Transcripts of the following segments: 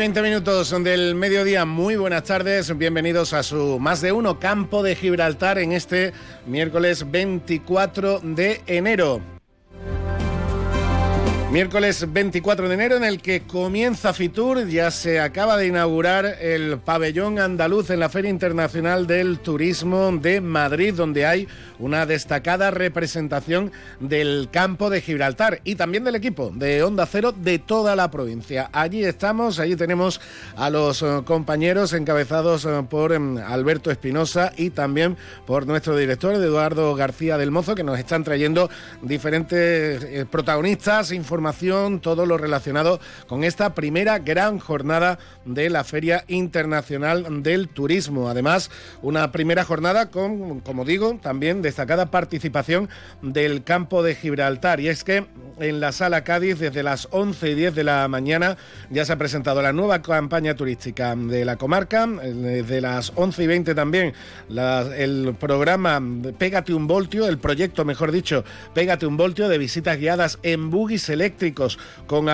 20 minutos del mediodía, muy buenas tardes, bienvenidos a su más de uno Campo de Gibraltar en este miércoles 24 de enero. Miércoles 24 de enero en el que comienza Fitur, ya se acaba de inaugurar el pabellón andaluz en la Feria Internacional del Turismo de Madrid, donde hay una destacada representación del campo de Gibraltar y también del equipo de Onda Cero de toda la provincia. Allí estamos, allí tenemos a los eh, compañeros encabezados eh, por em, Alberto Espinosa y también por nuestro director Eduardo García del Mozo, que nos están trayendo diferentes eh, protagonistas, informaciones todo lo relacionado con esta primera gran jornada de la Feria Internacional del Turismo. Además, una primera jornada con, como digo, también destacada participación del campo de Gibraltar. Y es que en la sala Cádiz, desde las 11 y 10 de la mañana, ya se ha presentado la nueva campaña turística de la comarca. Desde las 11 y 20 también el programa Pégate un Voltio, el proyecto, mejor dicho, Pégate un Voltio de visitas guiadas en buggy select eléctricos con,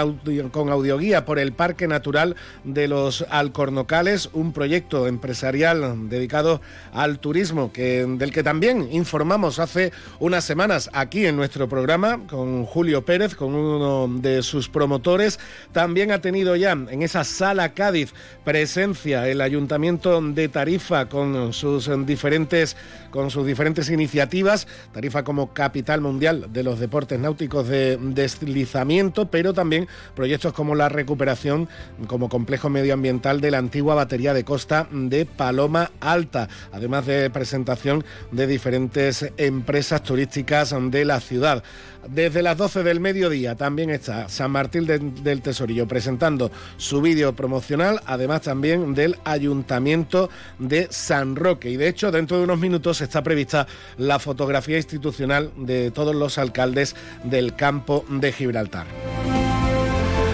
con audioguía por el Parque Natural de los Alcornocales, un proyecto empresarial dedicado al turismo que, del que también informamos hace unas semanas aquí en nuestro programa con Julio Pérez, con uno de sus promotores. También ha tenido ya en esa sala Cádiz presencia el Ayuntamiento de Tarifa con sus diferentes, con sus diferentes iniciativas. Tarifa como capital mundial de los deportes náuticos de deslizamiento pero también proyectos como la recuperación como complejo medioambiental de la antigua batería de costa de Paloma Alta, además de presentación de diferentes empresas turísticas de la ciudad. Desde las 12 del mediodía también está San Martín del Tesorillo presentando su vídeo promocional, además también del Ayuntamiento de San Roque. Y de hecho, dentro de unos minutos está prevista la fotografía institucional de todos los alcaldes del campo de Gibraltar.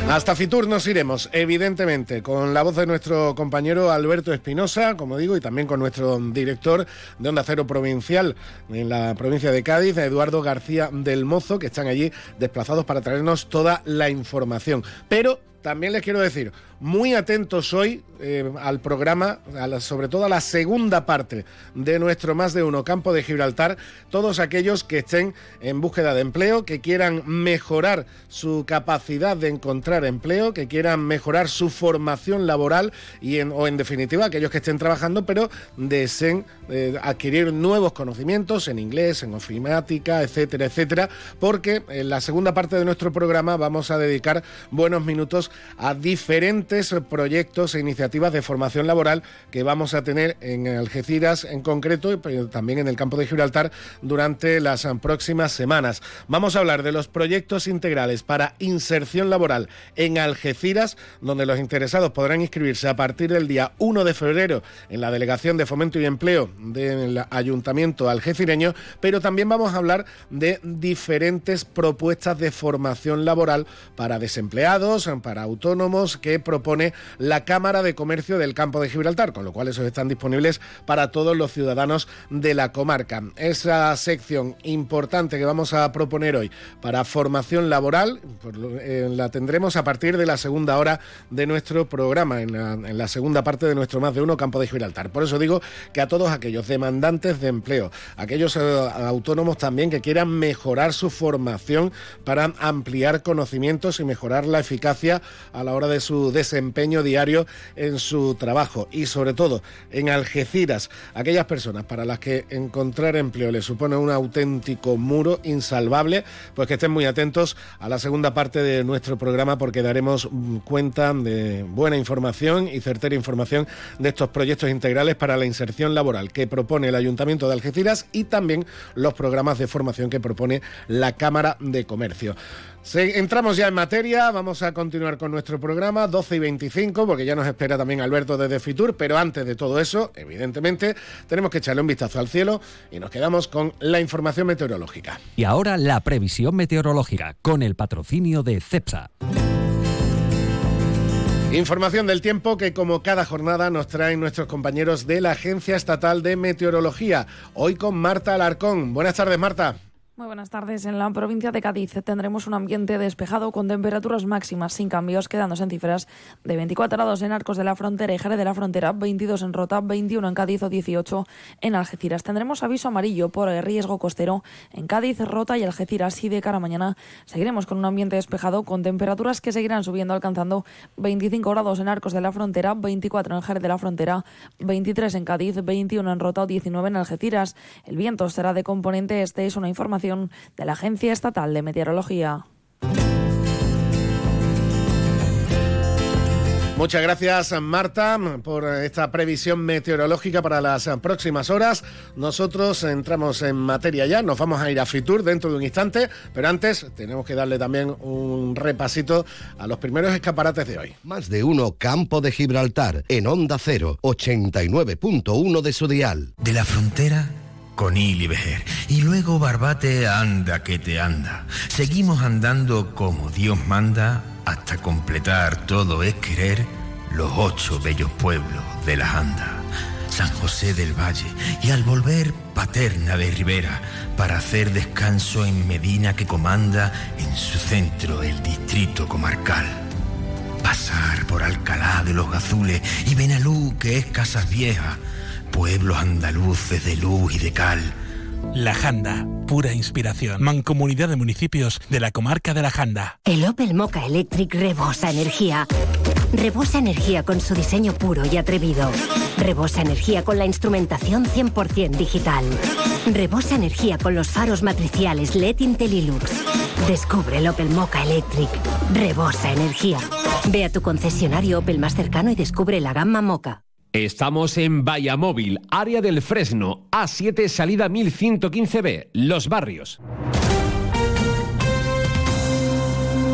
Hasta Fitur nos iremos, evidentemente, con la voz de nuestro compañero Alberto Espinosa, como digo, y también con nuestro director de Onda Cero Provincial en la provincia de Cádiz, Eduardo García del Mozo, que están allí desplazados para traernos toda la información. Pero también les quiero decir, muy atentos hoy eh, al programa, sobre todo a la segunda parte de nuestro Más de Uno Campo de Gibraltar, todos aquellos que estén en búsqueda de empleo, que quieran mejorar su capacidad de encontrar empleo, que quieran mejorar su formación laboral y en, o en definitiva aquellos que estén trabajando pero deseen eh, adquirir nuevos conocimientos en inglés, en ofimática, etcétera, etcétera, porque en la segunda parte de nuestro programa vamos a dedicar buenos minutos a diferentes proyectos e iniciativas de formación laboral que vamos a tener en Algeciras en concreto, pero también en el campo de Gibraltar durante las próximas semanas. Vamos a hablar de los proyectos integrales para inserción laboral en Algeciras, donde los interesados podrán inscribirse a partir del día 1 de febrero en la Delegación de Fomento y Empleo del Ayuntamiento algecireño, pero también vamos a hablar de diferentes propuestas de formación laboral para desempleados, para autónomos que propone la Cámara de Comercio del Campo de Gibraltar, con lo cual esos están disponibles para todos los ciudadanos de la comarca. Esa sección importante que vamos a proponer hoy para formación laboral pues, eh, la tendremos a partir de la segunda hora de nuestro programa, en la, segunda parte de nuestro más de uno Campo de Gibraltar. Por eso digo que a todos aquellos demandantes de empleo, aquellos eh, autónomos también que quieran mejorar su formación para ampliar conocimientos y mejorar la eficacia a la hora de su desempeño diario en su trabajo y sobre todo en Algeciras, aquellas personas para las que encontrar empleo les supone un auténtico muro insalvable, pues que estén muy atentos a la segunda parte de nuestro programa porque daremos cuenta de buena información y certera información de estos proyectos integrales para la inserción laboral que propone el Ayuntamiento de Algeciras y también los programas de formación que propone la Cámara de Comercio entramos ya en materia, vamos a continuar con nuestro programa 12 y 25 porque ya nos espera también Alberto desde Fitur, pero antes de todo eso, evidentemente, tenemos que echarle un vistazo al cielo y nos quedamos con la información meteorológica. Y ahora la previsión meteorológica con el patrocinio de CEPSA. Información del tiempo que como cada jornada nos traen nuestros compañeros de la Agencia Estatal de Meteorología. Hoy con Marta Alarcón. Buenas tardes, Marta. Muy buenas tardes. En la provincia de Cádiz tendremos un ambiente despejado con temperaturas máximas sin cambios, quedándose en cifras de 24 grados en Arcos de la Frontera y Jerez de la Frontera, 22 en Rota, 21 en Cádiz o 18 en Algeciras. Tendremos aviso amarillo por riesgo costero en Cádiz, Rota y Algeciras y de cara a mañana seguiremos con un ambiente despejado con temperaturas que seguirán subiendo alcanzando 25 grados en Arcos de la Frontera, 24 en Jerez de la Frontera, 23 en Cádiz, 21 en Rota o 19 en Algeciras. El viento será de componente este, es una información de la Agencia Estatal de Meteorología. Muchas gracias Marta por esta previsión meteorológica para las próximas horas. Nosotros entramos en materia ya, nos vamos a ir a Fitur dentro de un instante, pero antes tenemos que darle también un repasito a los primeros escaparates de hoy. Más de uno Campo de Gibraltar en Onda 0, 89.1 de su dial. De la frontera con y Bejer. Y luego Barbate anda que te anda. Seguimos andando como Dios manda hasta completar todo es querer los ocho bellos pueblos de la Anda. San José del Valle y al volver Paterna de Rivera para hacer descanso en Medina que comanda en su centro el distrito comarcal. Pasar por Alcalá de los Gazules y Benalú que es Casas Viejas pueblos andaluces de luz y de cal. La Janda, pura inspiración. Mancomunidad de municipios de la comarca de La Janda. El Opel Mocha Electric rebosa energía. Rebosa energía con su diseño puro y atrevido. Rebosa energía con la instrumentación 100% digital. Rebosa energía con los faros matriciales LED Intellilux. Descubre el Opel Mocha Electric. Rebosa energía. Ve a tu concesionario Opel más cercano y descubre la gama Mocha. Estamos en Vallamóvil, área del Fresno, A7, salida 1115B, Los Barrios.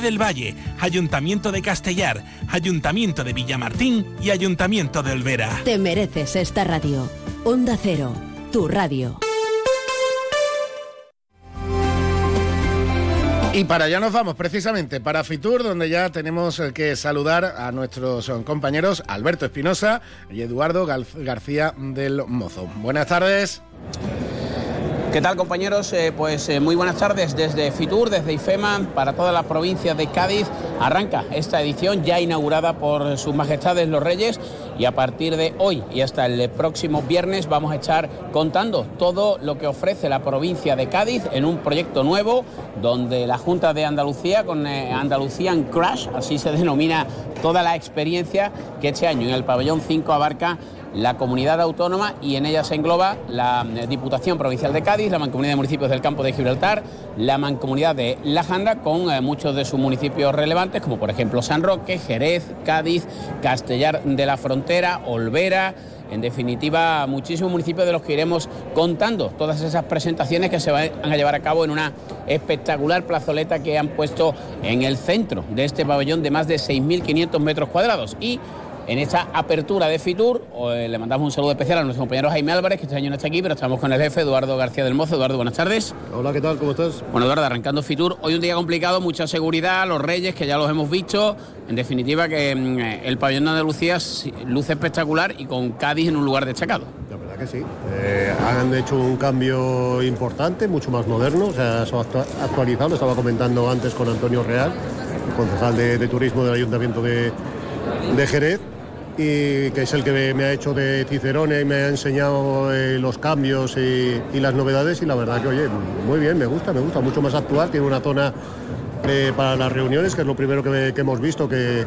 del Valle, Ayuntamiento de Castellar, Ayuntamiento de Villamartín y Ayuntamiento de Olvera. Te mereces esta radio. Onda Cero, tu radio. Y para allá nos vamos, precisamente, para Fitur, donde ya tenemos que saludar a nuestros compañeros Alberto Espinosa y Eduardo García del Mozo. Buenas tardes. ¿Qué tal compañeros? Eh, pues eh, muy buenas tardes desde Fitur, desde IFEMA, para toda la provincia de Cádiz. Arranca esta edición ya inaugurada por sus majestades los reyes y a partir de hoy y hasta el próximo viernes vamos a estar contando todo lo que ofrece la provincia de Cádiz en un proyecto nuevo donde la Junta de Andalucía con eh, Andalucía Crash, así se denomina toda la experiencia que este año en el pabellón 5 abarca la comunidad autónoma y en ella se engloba la eh, Diputación Provincial de Cádiz, la Mancomunidad de Municipios del Campo de Gibraltar, la Mancomunidad de La Janda, con eh, muchos de sus municipios relevantes, como por ejemplo San Roque, Jerez, Cádiz, Castellar de la Frontera, Olvera. En definitiva, muchísimos municipios de los que iremos contando todas esas presentaciones que se van a llevar a cabo en una espectacular plazoleta que han puesto en el centro de este pabellón de más de 6.500 metros cuadrados. Y en esta apertura de Fitur. Eh, le mandamos un saludo especial a nuestro compañero Jaime Álvarez, que este año no está aquí, pero estamos con el jefe Eduardo García del Mozo. Eduardo, buenas tardes. Hola, ¿qué tal? ¿Cómo estás? Bueno, Eduardo, arrancando Fitur, hoy un día complicado, mucha seguridad, los Reyes, que ya los hemos visto. En definitiva, que mm, el pabellón de Andalucía luce espectacular y con Cádiz en un lugar destacado. La verdad que sí. Eh, han hecho un cambio importante, mucho más moderno, o sea, se ha actualizado, lo estaba comentando antes con Antonio Real, concejal de, de Turismo del Ayuntamiento de, de Jerez y que es el que me ha hecho de Cicerone y me ha enseñado eh, los cambios y, las novedades. Y la verdad que oye, muy bien, me gusta, me gusta, mucho más actual, tiene una zona eh, para las reuniones, que es lo primero que, hemos visto, que,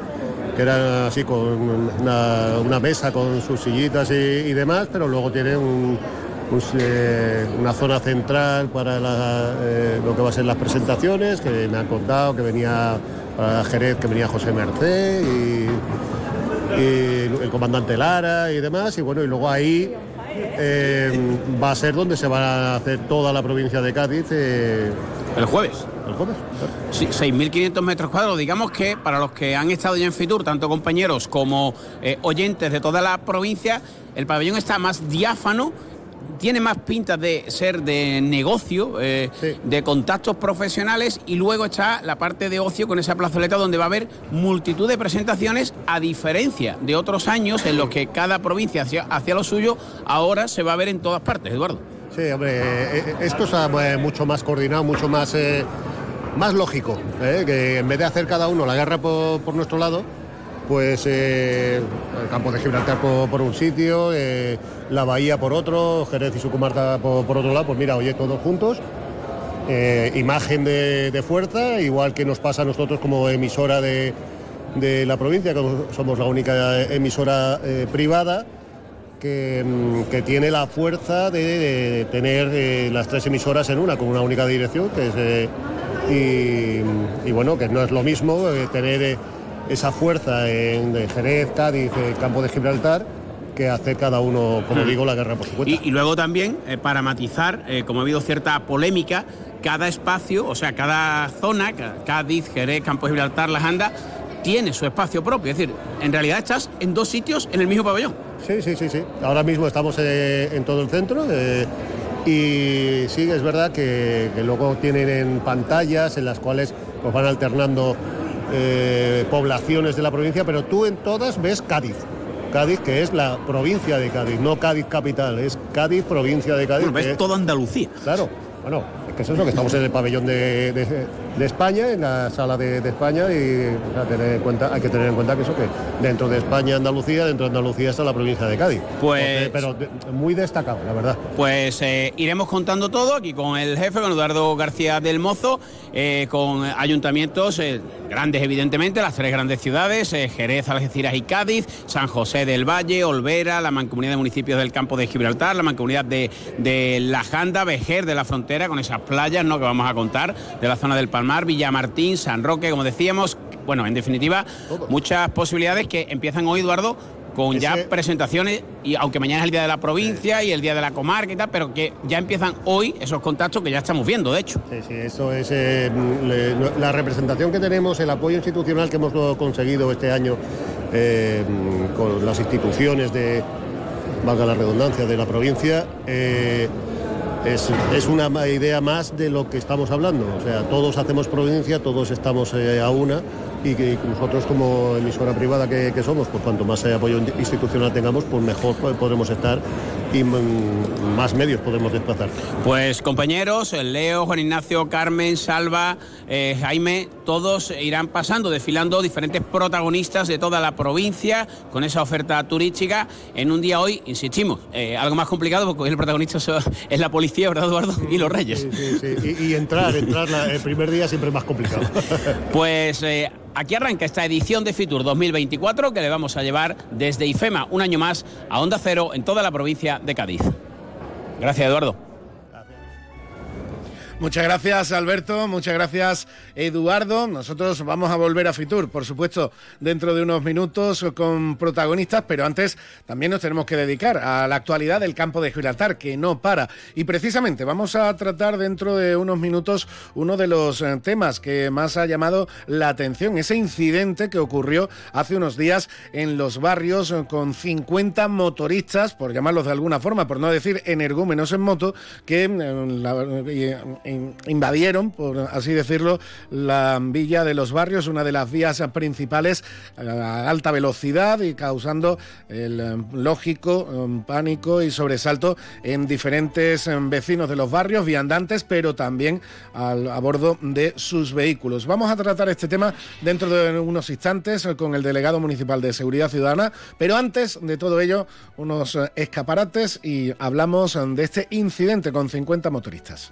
era así con una, mesa con sus sillitas y, demás, pero luego tiene eh, una zona central para lo que va a ser las presentaciones, que me han contado que venía para Jerez, que venía José Merced y y el comandante Lara y demás. Y bueno, y luego ahí eh, va a ser donde se va a hacer toda la provincia de Cádiz. Eh, el jueves. El jueves. Sí, 6.500 metros cuadrados. Digamos que para los que han estado ya en Fitur, tanto compañeros como eh, oyentes de toda la provincia, el pabellón está más diáfano tiene más pinta de ser de negocio, eh, de contactos profesionales y luego está la parte de ocio con esa plazoleta donde va a haber multitud de presentaciones a diferencia de otros años en los que cada provincia hacía, lo suyo, ahora se va a ver en todas partes, Eduardo. Sí, hombre, eh, eh, esto es mucho más coordinado, mucho más, más lógico, que en vez de hacer cada uno la guerra por nuestro lado, pues eh, el campo de Gibraltar por, un sitio, eh, la bahía por otro, Jerez y su comarca por, otro lado, pues mira, oye, todos juntos. Eh, imagen de, fuerza, igual que nos pasa a nosotros como emisora de, la provincia, que somos la única emisora privada que, mm, tiene la fuerza de, tener las tres emisoras en una, con una única dirección, que y, bueno, que no es lo mismo tener esa fuerza en Jerez, Cádiz, el campo de Gibraltar que hacer cada uno, como hmm. digo, la guerra por su cuenta. Y, luego también, eh, para matizar, eh, como ha habido cierta polémica, cada espacio, o sea, cada zona, Cádiz, Jerez, Campo de Gibraltar, Las Andas, tiene su espacio propio. Es decir, en realidad estás en dos sitios en el mismo pabellón. Sí, sí, sí, sí. Ahora mismo estamos eh, en todo el centro. y sí, es verdad que, que, luego tienen en pantallas en las cuales pues, van alternando eh, poblaciones de la provincia, pero tú en todas ves Cádiz. Cádiz, que es la provincia de Cádiz, no Cádiz capital, es Cádiz, provincia de Cádiz. ves toda Andalucía. Claro, bueno, es que eso es lo que estamos en el pabellón de, España, en la sala de, España, y tener en cuenta, hay que tener en cuenta que eso que dentro de España, Andalucía, dentro de Andalucía está la provincia de Cádiz. Pues, pero muy destacado, la verdad. Pues eh, iremos contando todo aquí con el jefe, con Eduardo García del Mozo, eh, con ayuntamientos eh, grandes, evidentemente, las tres grandes ciudades, Jerez, Algeciras y Cádiz, San José del Valle, Olvera, la mancomunidad de municipios del campo de Gibraltar, la mancomunidad de, de La Janda, Vejer de la frontera, con esas playas ¿no? que vamos a contar, de la zona del Palmar, Villamartín, San Roque, como decíamos. Bueno, en definitiva, muchas posibilidades que empiezan hoy, Eduardo, con ya presentaciones, y aunque mañana es el día de la provincia y el día de la comarca y tal, pero que ya empiezan hoy esos contactos que ya estamos viendo, de hecho. Sí, sí, eso es eh, la representación que tenemos, el apoyo institucional que hemos conseguido este año eh, con las instituciones de, valga la redundancia, de la provincia. Eh, es, una idea más de lo que estamos hablando. O sea, todos hacemos provincia, todos estamos eh, a una y que nosotros como emisora privada que, somos, pues cuanto más apoyo institucional tengamos, pues mejor podremos estar y más medios podemos desplazar. Pues compañeros, Leo, Juan Ignacio, Carmen, Salva, eh, Jaime, todos irán pasando, desfilando diferentes protagonistas de toda la provincia con esa oferta turística en un día hoy, insistimos, eh, algo más complicado porque hoy el protagonista es la policía, ¿verdad Eduardo? Y los reyes. Sí, sí, Y, entrar, entrar el primer día siempre es más complicado. pues... Eh, aquí arranca esta edición de Fitur 2024 que le vamos a llevar desde IFEMA un año más a Onda Cero en toda la provincia de Cádiz. Gracias, Eduardo. Muchas gracias Alberto, muchas gracias Eduardo. Nosotros vamos a volver a Fitur, por supuesto, dentro de unos minutos con protagonistas, pero antes también nos tenemos que dedicar a la actualidad del campo de Gibraltar, que no para. Y precisamente vamos a tratar dentro de unos minutos uno de los eh, temas que más ha llamado la atención, ese incidente que ocurrió hace unos días en los barrios con 50 motoristas, por llamarlos de alguna forma, por no decir energúmenos en moto, que eh, invadieron, por así decirlo, la villa de los barrios, una de las vías principales a alta velocidad y causando el eh, lógico um, pánico y sobresalto en diferentes vecinos de los barrios, viandantes, pero también a bordo de sus vehículos. Vamos a tratar este tema dentro de unos instantes con el delegado municipal de Seguridad Ciudadana, pero antes de todo ello, unos eh, escaparates y hablamos de este incidente con 50 motoristas.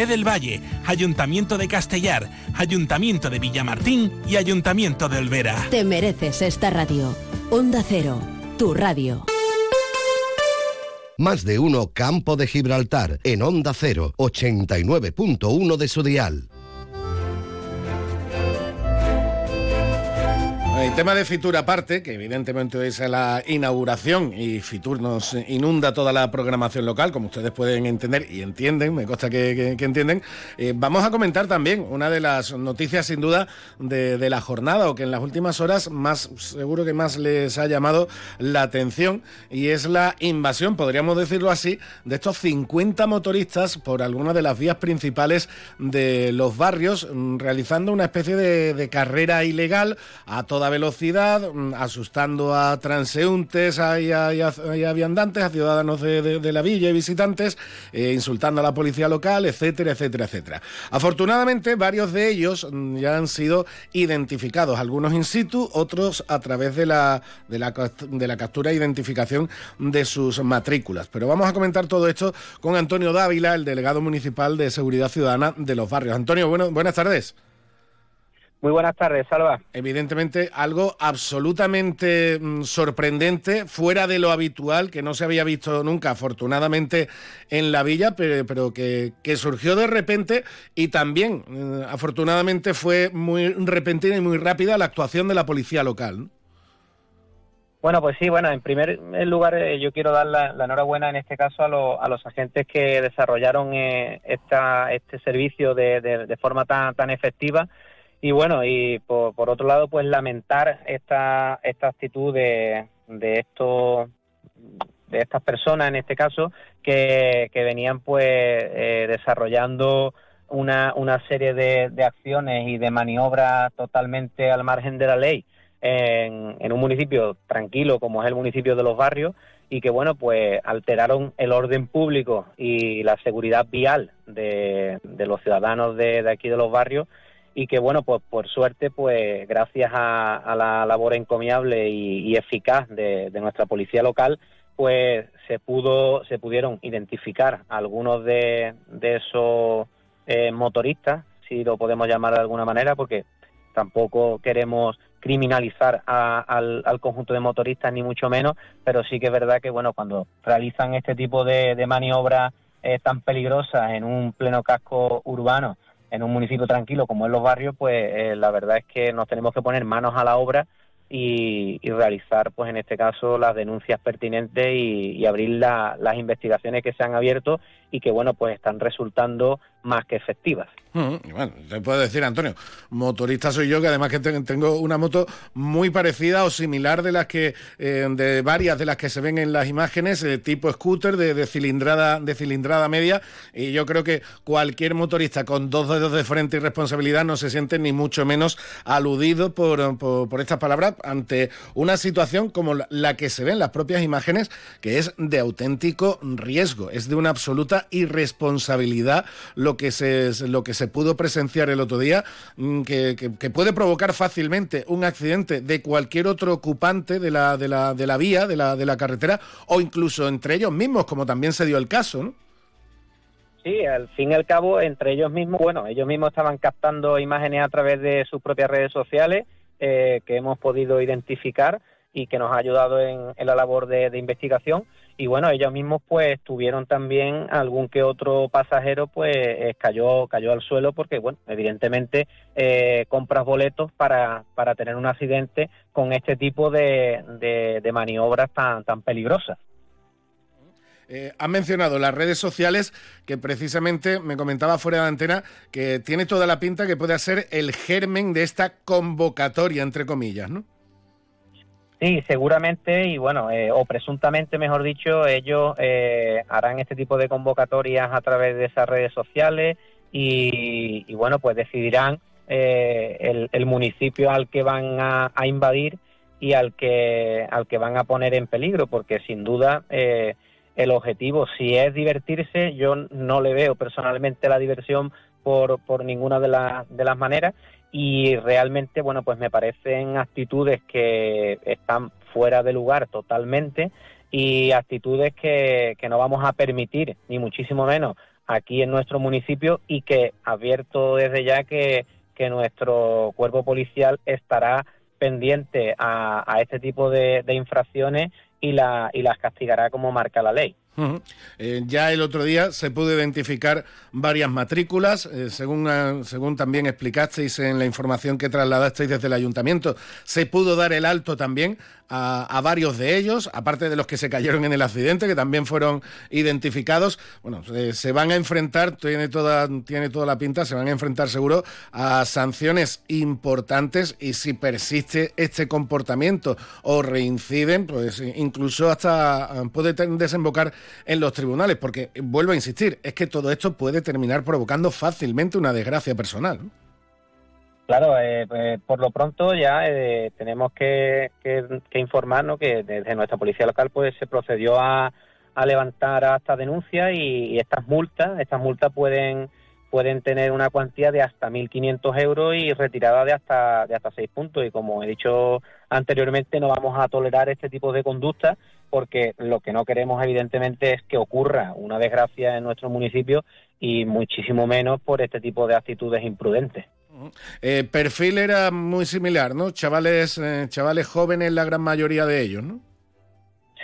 del Valle, Ayuntamiento de Castellar, Ayuntamiento de Villamartín y Ayuntamiento de Olvera. Te mereces esta radio. Onda Cero, tu radio. Más de uno Campo de Gibraltar en Onda Cero, 89.1 de su dial. El tema de Fitur aparte, que evidentemente es la inauguración y Fitur nos inunda toda la programación local, como ustedes pueden entender y entienden, me consta que, entienden, eh, vamos a comentar también una de las noticias sin duda de, la jornada o que en las últimas horas más seguro que más les ha llamado la atención y es la invasión, podríamos decirlo así, de estos 50 motoristas por algunas de las vías principales de los barrios, mm, realizando una especie de, de carrera ilegal a toda velocidad, mm, asustando a transeúntes y a, viandantes, a ciudadanos de, la villa y visitantes, eh, insultando a la policía local, etcétera, etcétera, etcétera. Afortunadamente, varios de ellos mm, ya han sido identificados, algunos in situ, otros a través de la, de la, de la captura e identificación de sus matrículas. Pero vamos a comentar todo esto con Antonio Dávila, el delegado municipal de Seguridad Ciudadana de los barrios. Antonio, bueno, buenas tardes. Muy buenas tardes, Salva. Evidentemente, algo absolutamente mm, sorprendente, fuera de lo habitual, que no se había visto nunca, afortunadamente, en la villa, pero, que, surgió de repente y también, mm, afortunadamente, fue muy repentina y muy rápida la actuación de la policía local. Bueno, pues sí, bueno, en primer lugar eh, yo quiero dar la, enhorabuena en este caso a, los agentes que desarrollaron eh, esta, este servicio de, de forma tan, tan efectiva y bueno, y por, otro lado, pues lamentar esta, esta actitud de, de estos de estas personas en este caso que, que venían pues eh, desarrollando una, una serie de, de, acciones y de maniobras totalmente al margen de la ley en, en, un municipio tranquilo como es el municipio de los barrios y que bueno pues alteraron el orden público y la seguridad vial de, de los ciudadanos de, de aquí de los barrios y que bueno pues por suerte pues gracias a, la labor encomiable y, eficaz de, nuestra policía local pues se pudo se pudieron identificar algunos de, esos eh, motoristas si lo podemos llamar de alguna manera porque tampoco queremos criminalizar al, conjunto de motoristas ni mucho menos pero sí que es verdad que bueno cuando realizan este tipo de, maniobras eh, tan peligrosas en un pleno casco urbano en un municipio tranquilo como en los barrios, pues eh, la verdad es que nos tenemos que poner manos a la obra y, realizar, pues en este caso, las denuncias pertinentes y, abrir las investigaciones que se han abierto y que, bueno, pues están resultando más que efectivas. Mm, bueno, te puedo decir, Antonio, motorista soy yo, que además que tengo una moto muy parecida o similar de las que, eh, de varias de las que se ven en las imágenes, de tipo scooter, de, cilindrada, de cilindrada media, y yo creo que cualquier motorista con dos dedos de frente y responsabilidad no se siente ni mucho menos aludido por, por estas palabras ante una situación como la que se ve en las propias imágenes, que es de auténtico riesgo, es de una absoluta irresponsabilidad lo que se, lo que se pudo presenciar el otro día, mm, que, puede provocar fácilmente un accidente de cualquier otro ocupante de la, de la, de la vía, de la, de la carretera, o incluso entre ellos mismos, como también se dio el caso, ¿no? Sí, al fin y al cabo, entre ellos mismos, bueno, ellos mismos estaban captando imágenes a través de sus propias redes sociales eh, que hemos podido identificar y que nos ha ayudado en, la labor de, investigación. Y bueno, ellos mismos pues tuvieron también algún que otro pasajero pues eh, cayó, cayó al suelo porque bueno, evidentemente eh, compras boletos para, para tener un accidente con este tipo de, de maniobras tan, tan peligrosas. Eh, mencionado las redes sociales, que precisamente me comentaba fuera de la antena, que tiene toda la pinta que puede ser el germen de esta convocatoria, entre comillas, ¿no? Sí, seguramente, y bueno, eh, o presuntamente, mejor dicho, ellos eh, harán este tipo de convocatorias a través de esas redes sociales y, bueno, pues decidirán el, municipio al que van a, invadir y al que, al que van a poner en peligro, porque sin duda el objetivo, si es divertirse, yo no le veo personalmente la diversión por, por ninguna de, de las maneras y realmente, bueno, pues me parecen actitudes que están fuera de lugar totalmente y actitudes que, que no vamos a permitir, ni muchísimo menos, aquí en nuestro municipio y que advierto desde ya que, que nuestro cuerpo policial estará pendiente a, a este tipo de, de infracciones y, la, y las castigará como marca la ley. Eh, ya el otro día se pudo identificar varias matrículas, eh, según, ah, según también explicasteis en la información que trasladasteis desde el ayuntamiento, se pudo dar el alto también a, varios de ellos, aparte de los que se cayeron en el accidente, que también fueron identificados. Bueno, se van a enfrentar, tiene toda, tiene toda la pinta, se van a enfrentar seguro a sanciones importantes y si persiste este comportamiento o reinciden, pues incluso hasta ah, puede desembocar en los tribunales, porque vuelvo a insistir, es que todo esto puede terminar provocando fácilmente una desgracia personal. Claro, eh, pues, por lo pronto ya eh, tenemos que, informarnos que desde nuestra policía local pues se procedió a, levantar esta denuncia y, estas multas, estas multas pueden pueden tener una cuantía de hasta 1.500 euros y retirada de hasta de hasta 6 puntos y como he dicho anteriormente no vamos a tolerar este tipo de conductas porque lo que no queremos evidentemente es que ocurra una desgracia en nuestro municipio y muchísimo menos por este tipo de actitudes imprudentes. Eh, perfil era muy similar, ¿no? Chavales, eh, chavales jóvenes, la gran mayoría de ellos, ¿no?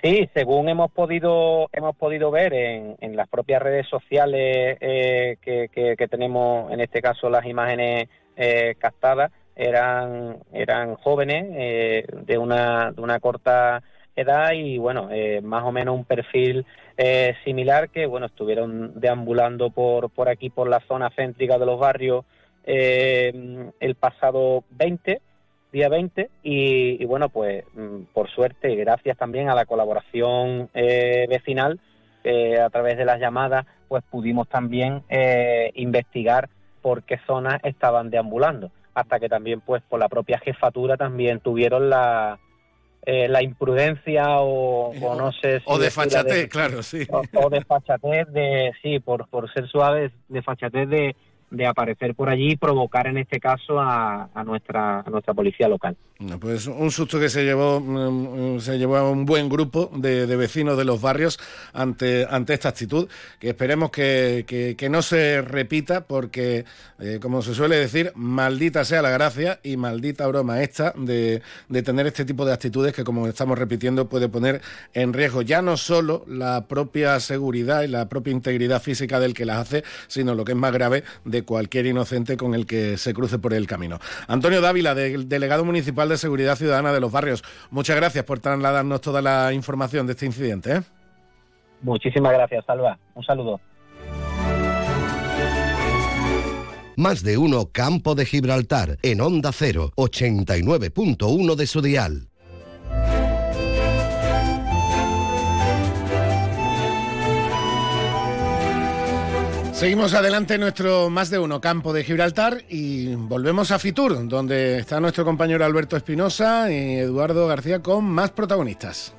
Sí, según hemos podido hemos podido ver en, las propias redes sociales eh, que, tenemos, en este caso las imágenes captadas, eran eran jóvenes de una de una corta edad y bueno más o menos un perfil similar que bueno estuvieron deambulando por por aquí por la zona céntrica de los barrios eh, el pasado 20, día 20, y, bueno, pues mm, por suerte, gracias también a la colaboración eh, vecinal, eh, a través de las llamadas, pues pudimos también eh, investigar por qué zonas estaban deambulando, hasta que también, pues por la propia jefatura también tuvieron la, la imprudencia o, no sé si o de fachatez, claro, sí. O, de fachatez de, sí, por, por ser suaves, de fachatez de, de aparecer por allí y provocar en este caso a, nuestra, nuestra policía local. Pues un susto que se llevó, mm, se llevó a un buen grupo de, vecinos de los barrios ante, ante esta actitud, que esperemos que, no se repita porque, eh, como se suele decir, maldita sea la gracia y maldita broma esta de, de tener este tipo de actitudes que, como estamos repitiendo, puede poner en riesgo ya no solo la propia seguridad y la propia integridad física del que las hace, sino lo que es más grave, de de cualquier inocente con el que se cruce por el camino. Antonio Dávila, delegado municipal de Seguridad Ciudadana de los Barrios, muchas gracias por trasladarnos toda la información de este incidente. ¿eh? Muchísimas gracias, Salva. Un saludo. Más de uno Campo de Gibraltar en Onda 0, 89.1 de su dial. Seguimos adelante nuestro más de uno campo de Gibraltar y volvemos a Fitur, donde está nuestro compañero Alberto Espinosa y Eduardo García con más protagonistas.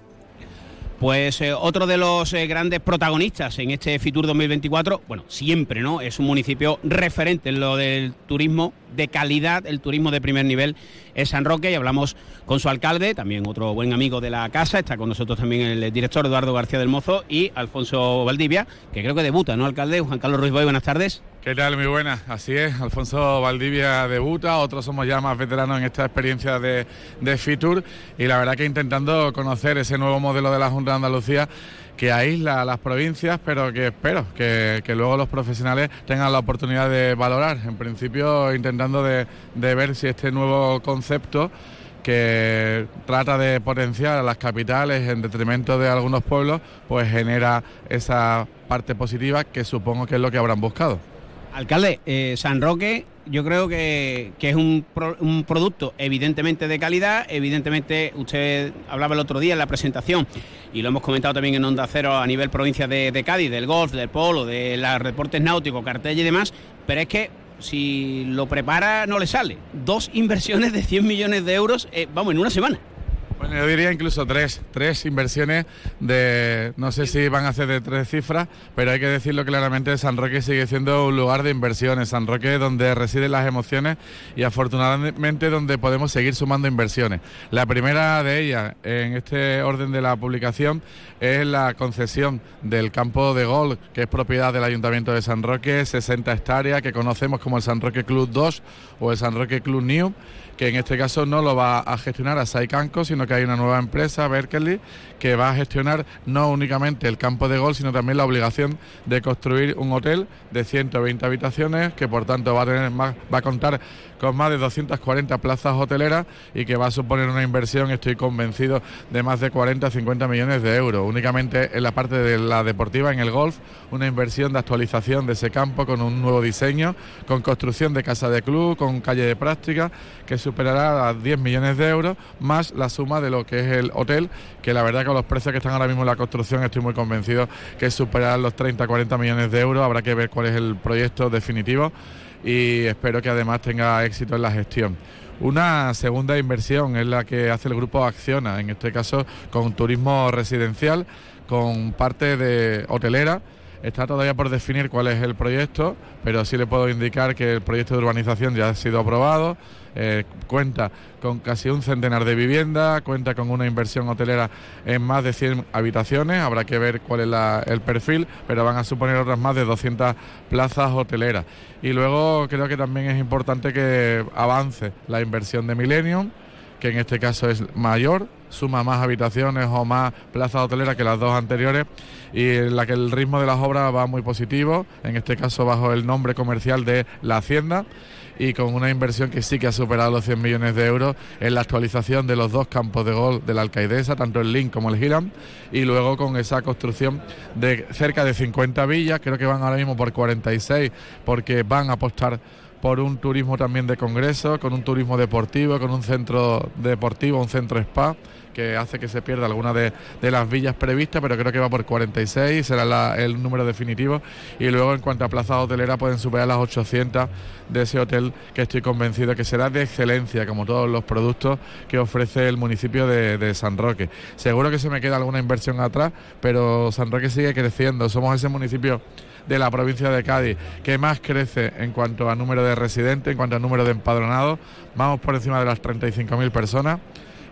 Pues eh, otro de los eh, grandes protagonistas en este Fitur 2024, bueno, siempre, ¿no? Es un municipio referente en lo del turismo de calidad, el turismo de primer nivel es San Roque y hablamos con su alcalde, también otro buen amigo de la casa, está con nosotros también el director Eduardo García del Mozo y Alfonso Valdivia, que creo que debuta, ¿no, alcalde? Juan Carlos Ruiz Boy, buenas tardes. ¿Qué tal? Muy buenas. Así es, Alfonso Valdivia debuta, otros somos ya más veteranos en esta experiencia de, de Fitur y la verdad que intentando conocer ese nuevo modelo de la Junta de Andalucía que aísla a las provincias, pero que espero que, luego los profesionales tengan la oportunidad de valorar. En principio, intentando de, ver si este nuevo concepto que trata de potenciar a las capitales en detrimento de algunos pueblos, pues genera esa parte positiva que supongo que es lo que habrán buscado. Alcalde, eh, San Roque yo creo que, es un, un, producto evidentemente de calidad, evidentemente usted hablaba el otro día en la presentación y lo hemos comentado también en Onda Cero a nivel provincia de, Cádiz, del golf, del polo, de los deportes náuticos, cartel y demás, pero es que si lo prepara no le sale. Dos inversiones de 100 millones de euros, eh, vamos, en una semana. Bueno, yo diría incluso tres, tres inversiones de, no sé si van a ser de tres cifras, pero hay que decirlo claramente, San Roque sigue siendo un lugar de inversiones, San Roque donde residen las emociones y afortunadamente donde podemos seguir sumando inversiones. La primera de ellas, en este orden de la publicación, es la concesión del campo de golf, que es propiedad del Ayuntamiento de San Roque, 60 hectáreas, que conocemos como el San Roque Club 2 o el San Roque Club New que en este caso no lo va a gestionar a Saikanko, sino que hay una nueva empresa, Berkeley, que va a gestionar no únicamente el campo de golf, sino también la obligación de construir un hotel de 120 habitaciones, que por tanto va a tener más, va a contar con más de 240 plazas hoteleras y que va a suponer una inversión, estoy convencido, de más de 40 50 millones de euros. Únicamente en la parte de la deportiva, en el golf, una inversión de actualización de ese campo con un nuevo diseño, con construcción de casa de club, con calle de práctica, que superará a 10 millones de euros, más la suma de lo que es el hotel, que la verdad con los precios que están ahora mismo en la construcción estoy muy convencido que superará los 30-40 millones de euros, habrá que ver cuál es el proyecto definitivo y espero que además tenga éxito en la gestión. Una segunda inversión es la que hace el grupo Acciona, en este caso con turismo residencial, con parte de hotelera Está todavía por definir cuál es el proyecto, pero sí le puedo indicar que el proyecto de urbanización ya ha sido aprobado, eh, cuenta con casi un centenar de viviendas, cuenta con una inversión hotelera en más de 100 habitaciones, habrá que ver cuál es el perfil, pero van a suponer otras más de 200 plazas hoteleras. Y luego creo que también es importante que avance la inversión de Millennium, que en este caso es mayor, suma más habitaciones o más plazas hoteleras que las dos anteriores y en la que el ritmo de las obras va muy positivo, en este caso bajo el nombre comercial de La Hacienda y con una inversión que sí que ha superado los 100 millones de euros en la actualización de los dos campos de gol de la Alcaidesa, tanto el Link como el Giram, y luego con esa construcción de cerca de 50 villas, creo que van ahora mismo por 46, porque van a apostar por un turismo también de congreso, con un turismo deportivo, con un centro deportivo, un centro spa que hace que se pierda alguna de, las villas previstas, pero creo que va por 46, será el número definitivo. Y luego, en cuanto a plaza hotelera, pueden superar las 800 de ese hotel que estoy convencido que será de excelencia, como todos los productos que ofrece el municipio de, de San Roque. Seguro que se me queda alguna inversión atrás, pero San Roque sigue creciendo. Somos ese municipio de la provincia de Cádiz que más crece en cuanto a número de residentes, en cuanto a número de empadronados. Vamos por encima de las 35.000 personas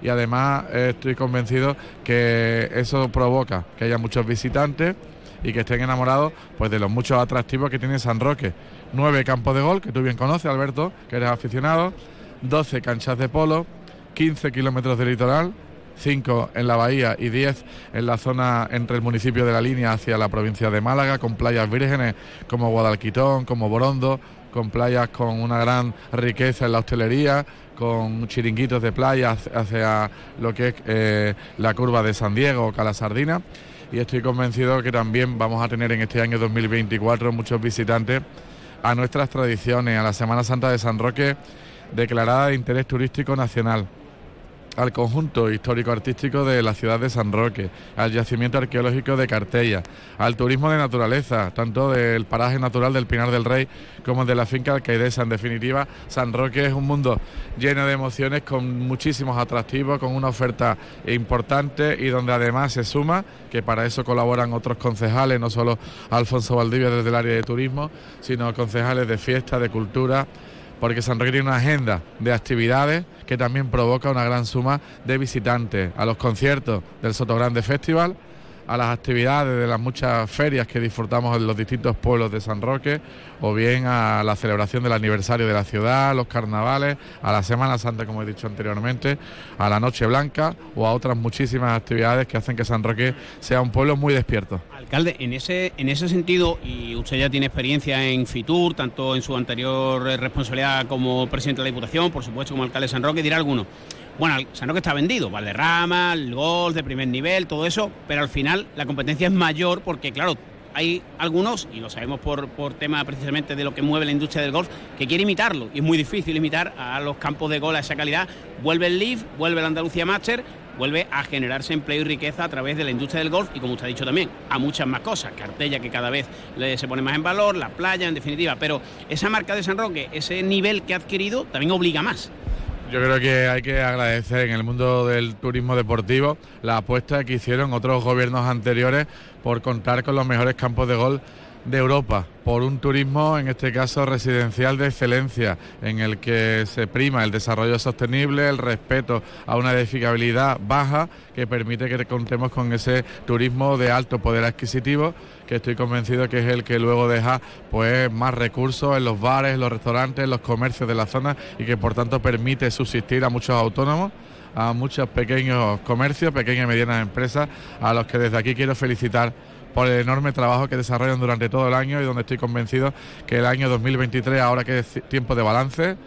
y además eh, estoy convencido que eso provoca que haya muchos visitantes y que estén enamorados pues de los muchos atractivos que tiene San Roque. Nueve campos de gol, que tú bien conoces, Alberto, que eres aficionado, 12 canchas de polo, 15 kilómetros de litoral, 5 en la bahía y 10 en la zona entre el municipio de la línea hacia la provincia de Málaga, con playas vírgenes como Guadalquitón, como Borondo, con playas con una gran riqueza en la hostelería, con chiringuitos de playa hacia lo que es eh, la curva de San Diego o Cala Sardina. Y estoy convencido que también vamos a tener en este año 2024 muchos visitantes a nuestras tradiciones, a la Semana Santa de San Roque, declarada de interés turístico nacional al conjunto histórico-artístico de la ciudad de San Roque, al yacimiento arqueológico de Cartella, al turismo de naturaleza, tanto del paraje natural del Pinar del Rey como de la finca alcaidesa. En definitiva, San Roque es un mundo lleno de emociones, con muchísimos atractivos, con una oferta importante y donde además se suma, que para eso colaboran otros concejales, no solo Alfonso Valdivia desde el área de turismo, sino concejales de fiesta, de cultura, porque San Roque tiene una agenda de actividades que también provoca una gran suma de visitantes a los conciertos del Soto Grande Festival a las actividades de las muchas ferias que disfrutamos en los distintos pueblos de San Roque, o bien a la celebración del aniversario de la ciudad, los carnavales, a la Semana Santa, como he dicho anteriormente, a la Noche Blanca o a otras muchísimas actividades que hacen que San Roque sea un pueblo muy despierto. Alcalde, en ese, en ese sentido, y usted ya tiene experiencia en Fitur, tanto en su anterior responsabilidad como presidente de la Diputación, por supuesto como alcalde de San Roque, dirá alguno. Bueno, San Roque está vendido, Valderrama, el golf de primer nivel, todo eso, pero al final la competencia es mayor porque, claro, hay algunos, y lo sabemos por, por tema precisamente de lo que mueve la industria del golf, que quiere imitarlo. Y es muy difícil imitar a los campos de golf a esa calidad. Vuelve el Leaf, vuelve el Andalucía Master, vuelve a generarse empleo y riqueza a través de la industria del golf y, como usted ha dicho también, a muchas más cosas. Cartella que cada vez se pone más en valor, la playa, en definitiva. Pero esa marca de San Roque, ese nivel que ha adquirido, también obliga más. Yo creo que hay que agradecer en el mundo del turismo deportivo la apuesta que hicieron otros gobiernos anteriores por contar con los mejores campos de gol de Europa por un turismo, en este caso residencial de excelencia, en el que se prima el desarrollo sostenible, el respeto a una edificabilidad baja que permite que contemos con ese turismo de alto poder adquisitivo que estoy convencido que es el que luego deja pues más recursos en los bares, en los restaurantes, los comercios de la zona y que por tanto permite subsistir a muchos autónomos a muchos pequeños comercios, pequeñas y medianas empresas, a los que desde aquí quiero felicitar por el enorme trabajo que desarrollan durante todo el año y donde estoy convencido que el año 2023, ahora que es tiempo de balance,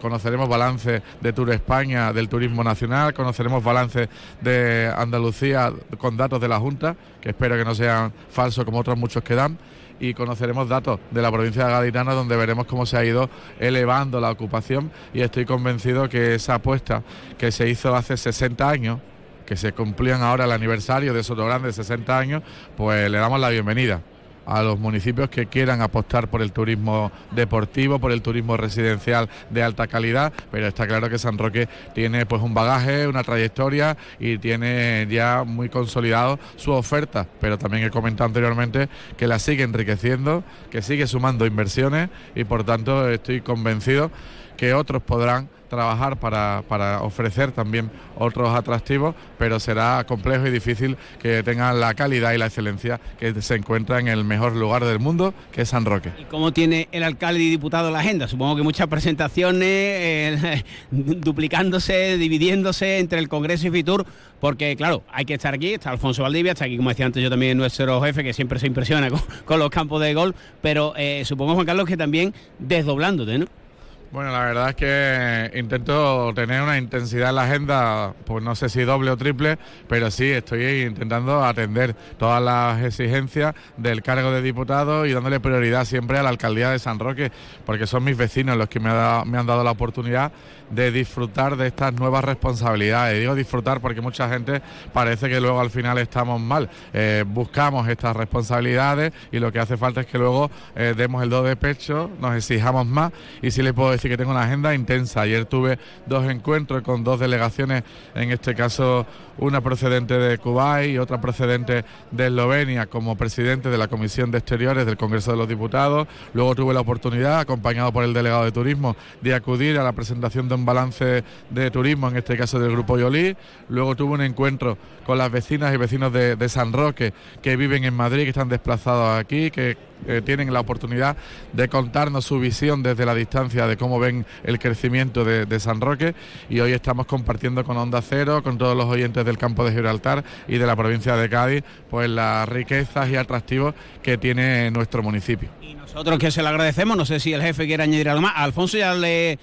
conoceremos balance de Tour España del turismo nacional, conoceremos balance de Andalucía con datos de la Junta, que espero que no sean falsos como otros muchos que dan, y conoceremos datos de la provincia de Gaditana donde veremos cómo se ha ido elevando la ocupación y estoy convencido que esa apuesta que se hizo hace 60 años que se cumplían ahora el aniversario de Soto Grande, 60 años, pues le damos la bienvenida a los municipios que quieran apostar por el turismo deportivo, por el turismo residencial de alta calidad, pero está claro que San Roque tiene pues un bagaje, una trayectoria y tiene ya muy consolidado su oferta, pero también he comentado anteriormente que la sigue enriqueciendo, que sigue sumando inversiones y por tanto estoy convencido que otros podrán trabajar para, para, ofrecer también otros atractivos, pero será complejo y difícil que tengan la calidad y la excelencia que se encuentra en el mejor lugar del mundo, que es San Roque. ¿Y cómo tiene el alcalde y diputado la agenda? Supongo que muchas presentaciones, eh, duplicándose, dividiéndose entre el Congreso y Fitur, porque claro, hay que estar aquí, está Alfonso Valdivia, está aquí, como decía antes yo también, nuestro jefe, que siempre se impresiona con, los campos de gol, pero eh, supongo, Juan Carlos, que también desdoblándote, ¿no? Bueno, la verdad es que intento tener una intensidad en la agenda, pues no sé si doble o triple, pero sí estoy intentando atender todas las exigencias del cargo de diputado y dándole prioridad siempre a la alcaldía de San Roque, porque son mis vecinos los que me, me han dado la oportunidad de disfrutar de estas nuevas responsabilidades. Digo disfrutar porque mucha gente parece que luego al final estamos mal. Eh, buscamos estas responsabilidades y lo que hace falta es que luego eh, demos el do de pecho, nos exijamos más y sí le puedo decir que tengo una agenda intensa. Ayer tuve dos encuentros con dos delegaciones, en este caso una procedente de Kuwait y otra procedente de Eslovenia como presidente de la Comisión de Exteriores del Congreso de los Diputados. Luego tuve la oportunidad, acompañado por el delegado de Turismo, de acudir a la presentación de un balance de turismo, en este caso del Grupo Yolí. Luego tuve un encuentro con las vecinas y vecinos de, San Roque que viven en Madrid, que están desplazados aquí, que eh, tienen la oportunidad de contarnos su visión desde la distancia de cómo ven el crecimiento de, San Roque y hoy estamos compartiendo con Onda Cero, con todos los oyentes del campo de Gibraltar y de la provincia de Cádiz, pues las riquezas y atractivos que tiene nuestro municipio. Y nosotros que se lo agradecemos, no sé si el jefe quiere añadir algo más. Alfonso ya le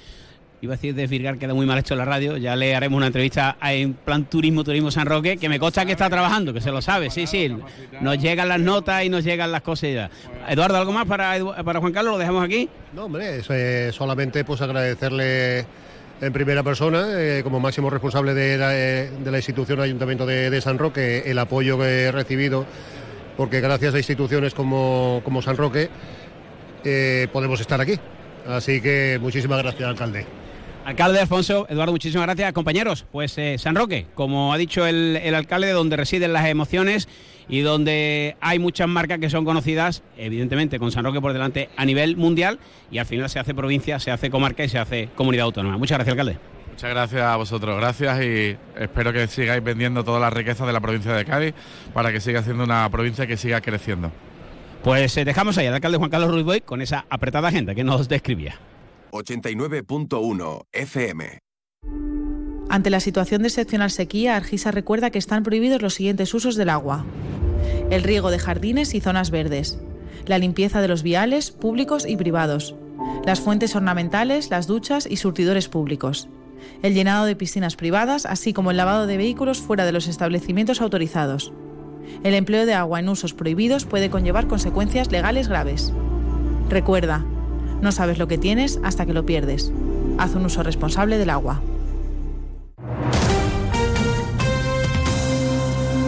iba a decir desvirgar, queda muy mal hecho la radio, ya le haremos una entrevista en plan turismo, turismo San Roque, que me consta que está trabajando, que se lo sabe, sí, sí, nos llegan las notas y nos llegan las cosas. Eduardo, ¿algo más para, para Juan Carlos? ¿Lo dejamos aquí? No, hombre, eh, solamente pues agradecerle en primera persona, eh, como máximo responsable de la, eh, institución Ayuntamiento de, San Roque, el apoyo que he recibido, porque gracias a instituciones como, como San Roque podemos estar aquí. Así que muchísimas gracias, alcalde. Alcalde Alfonso, Eduardo, muchísimas gracias. Compañeros, pues eh, San Roque, como ha dicho el, alcalde, donde residen las emociones y donde hay muchas marcas que son conocidas, evidentemente con San Roque por delante a nivel mundial y al final se hace provincia, se hace comarca y se hace comunidad autónoma. Muchas gracias, alcalde. Muchas gracias a vosotros, gracias y espero que sigáis vendiendo toda la riqueza de la provincia de Cádiz para que siga siendo una provincia que siga creciendo. Pues eh, dejamos ahí al alcalde Juan Carlos Ruiz Boy con esa apretada agenda que nos describía. 89.1 FM. Ante la situación de excepcional sequía, Argisa recuerda que están prohibidos los siguientes usos del agua. El riego de jardines y zonas verdes. La limpieza de los viales públicos y privados. Las fuentes ornamentales, las duchas y surtidores públicos. El llenado de piscinas privadas, así como el lavado de vehículos fuera de los establecimientos autorizados. El empleo de agua en usos prohibidos puede conllevar consecuencias legales graves. Recuerda, no sabes lo que tienes hasta que lo pierdes. Haz un uso responsable del agua.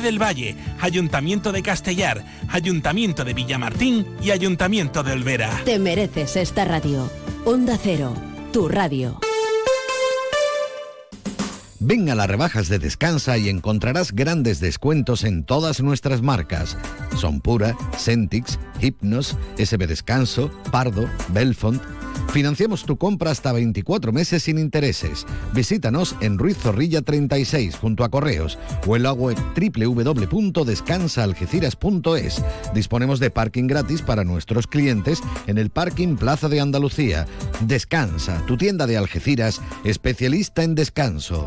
del Valle, Ayuntamiento de Castellar, Ayuntamiento de Villamartín y Ayuntamiento de Olvera. Te mereces esta radio. Onda Cero, tu radio. Ven a las rebajas de Descansa y encontrarás grandes descuentos en todas nuestras marcas. Son Pura, Centix, Hypnos, SB Descanso, Pardo, Belfont, Financiamos tu compra hasta 24 meses sin intereses. Visítanos en Ruiz Zorrilla 36 junto a Correos o en la web www.descansaalgeciras.es. Disponemos de parking gratis para nuestros clientes en el parking Plaza de Andalucía. Descansa, tu tienda de Algeciras, especialista en descanso.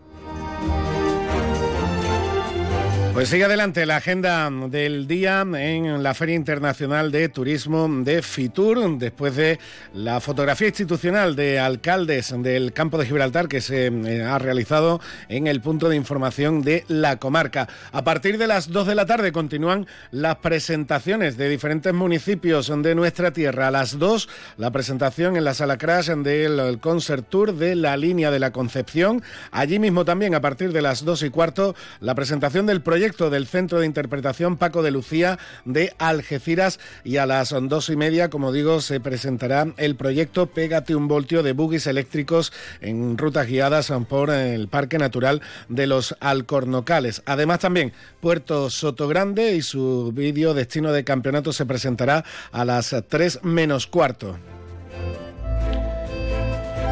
Pues sigue adelante la agenda del día en la Feria Internacional de Turismo de Fitur, después de la fotografía institucional de alcaldes del campo de Gibraltar que se eh, ha realizado en el punto de información de la comarca. A partir de las 2 de la tarde continúan las presentaciones de diferentes municipios de nuestra tierra. A las 2, la presentación en la sala Crash del Concert Tour de la línea de la Concepción. Allí mismo también, a partir de las 2 y cuarto, la presentación del proyecto proyecto del Centro de Interpretación Paco de Lucía de Algeciras y a las dos y media, como digo, se presentará el proyecto Pégate un voltio de buggies eléctricos en rutas guiadas por el Parque Natural de los Alcornocales. Además también Puerto Sotogrande y su vídeo Destino de Campeonato se presentará a las tres menos cuarto.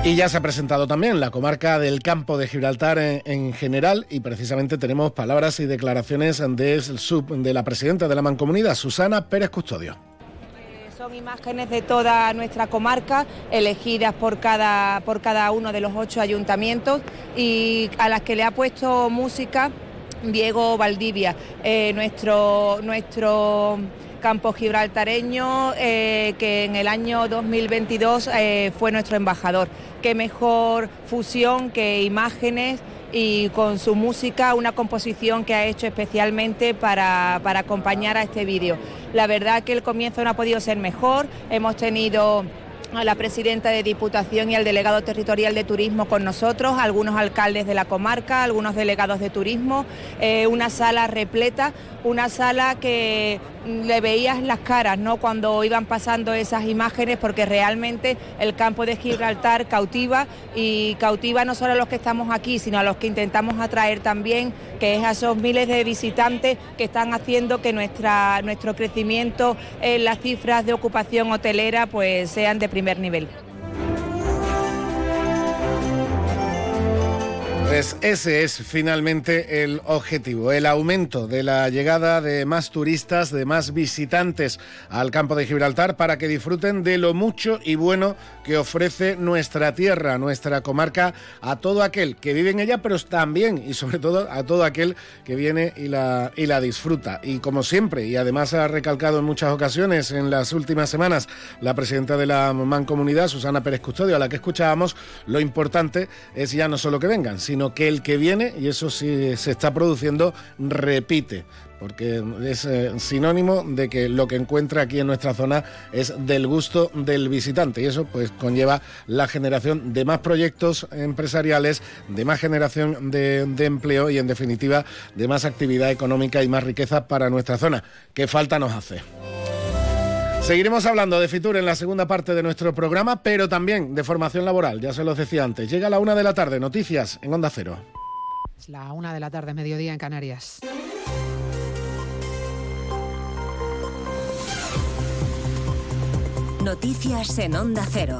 Y ya se ha presentado también la comarca del campo de Gibraltar en, general y precisamente tenemos palabras y declaraciones de, de la presidenta de la Mancomunidad, Susana Pérez Custodio. Son imágenes de toda nuestra comarca, elegidas por cada, por cada uno de los ocho ayuntamientos y a las que le ha puesto música Diego Valdivia, eh, nuestro, nuestro campo gibraltareño, eh, que en el año 2022 eh, fue nuestro embajador. Qué mejor fusión que imágenes y con su música una composición que ha hecho especialmente para, para acompañar a este vídeo. La verdad que el comienzo no ha podido ser mejor, hemos tenido a la presidenta de Diputación y al delegado territorial de turismo con nosotros, algunos alcaldes de la comarca, algunos delegados de turismo, eh, una sala repleta, una sala que le veías las caras ¿no? cuando iban pasando esas imágenes porque realmente el campo de Gibraltar cautiva y cautiva no solo a los que estamos aquí, sino a los que intentamos atraer también, que es a esos miles de visitantes que están haciendo que nuestra, nuestro crecimiento en las cifras de ocupación hotelera pues sean de primer nivel. Pues ese es finalmente el objetivo, el aumento de la llegada de más turistas, de más visitantes al campo de Gibraltar para que disfruten de lo mucho y bueno que ofrece nuestra tierra, nuestra comarca, a todo aquel que vive en ella, pero también y sobre todo a todo aquel que viene y la, y la disfruta. Y como siempre, y además ha recalcado en muchas ocasiones en las últimas semanas la presidenta de la Mancomunidad, Susana Pérez Custodio, a la que escuchábamos, lo importante es ya no solo que vengan, sino sino que el que viene, y eso sí se está produciendo, repite porque es eh, sinónimo de que lo que encuentra aquí en nuestra zona es del gusto del visitante y eso pues conlleva la generación de más proyectos empresariales, de más generación de, de empleo y en definitiva de más actividad económica y más riqueza para nuestra zona, que falta nos hace. Seguiremos hablando de Fitur en la segunda parte de nuestro programa, pero también de formación laboral, ya se los decía antes. Llega a la una de la tarde, noticias en Onda Cero. Es la una de la tarde, mediodía en Canarias. Noticias en Onda Cero.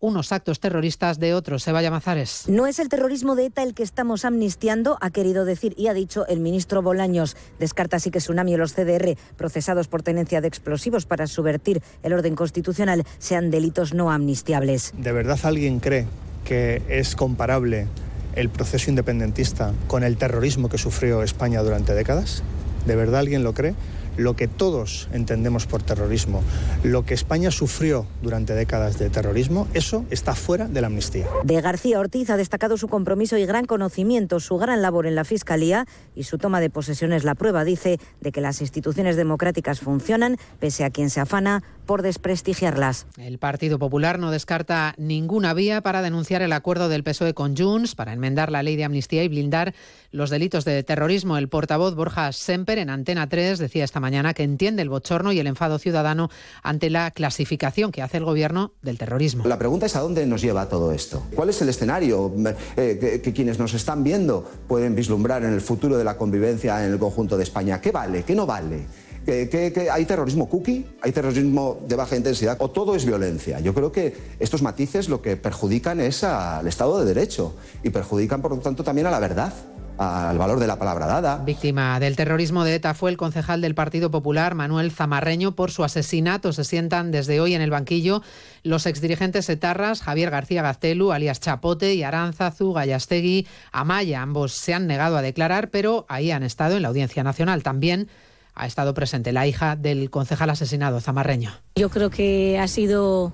unos actos terroristas de otros. Sebaya Mazares. No es el terrorismo de ETA el que estamos amnistiando, ha querido decir y ha dicho el ministro Bolaños. Descarta así que Tsunami o los CDR, procesados por tenencia de explosivos para subvertir el orden constitucional, sean delitos no amnistiables. ¿De verdad alguien cree que es comparable el proceso independentista con el terrorismo que sufrió España durante décadas? ¿De verdad alguien lo cree? Lo que todos entendemos por terrorismo, lo que España sufrió durante décadas de terrorismo, eso está fuera de la amnistía. De García Ortiz ha destacado su compromiso y gran conocimiento, su gran labor en la Fiscalía y su toma de posesión es la prueba, dice, de que las instituciones democráticas funcionan, pese a quien se afana por desprestigiarlas. El Partido Popular no descarta ninguna vía para denunciar el acuerdo del PSOE con Junts para enmendar la ley de amnistía y blindar los delitos de terrorismo. El portavoz Borja Semper en Antena 3 decía esta mañana que entiende el bochorno y el enfado ciudadano ante la clasificación que hace el gobierno del terrorismo. La pregunta es a dónde nos lleva todo esto. ¿Cuál es el escenario eh, que, quienes nos están viendo pueden vislumbrar en el futuro de la convivencia en el conjunto de España? ¿Qué vale? ¿Qué no vale? ¿Que, hay terrorismo cookie? ¿Hay terrorismo de baja intensidad? ¿O todo es violencia? Yo creo que estos matices lo que perjudican es al Estado de Derecho y perjudican, por lo tanto, también a la verdad al valor de la palabra dada. Víctima del terrorismo de ETA fue el concejal del Partido Popular, Manuel Zamarreño. Por su asesinato se sientan desde hoy en el banquillo los exdirigentes etarras Javier García Gaztelu, alias Chapote, y Aránzazu, Gallastegui, Amaya. Ambos se han negado a declarar, pero ahí han estado en la Audiencia Nacional. También ha estado presente la hija del concejal asesinado, Zamarreño. Yo creo que ha sido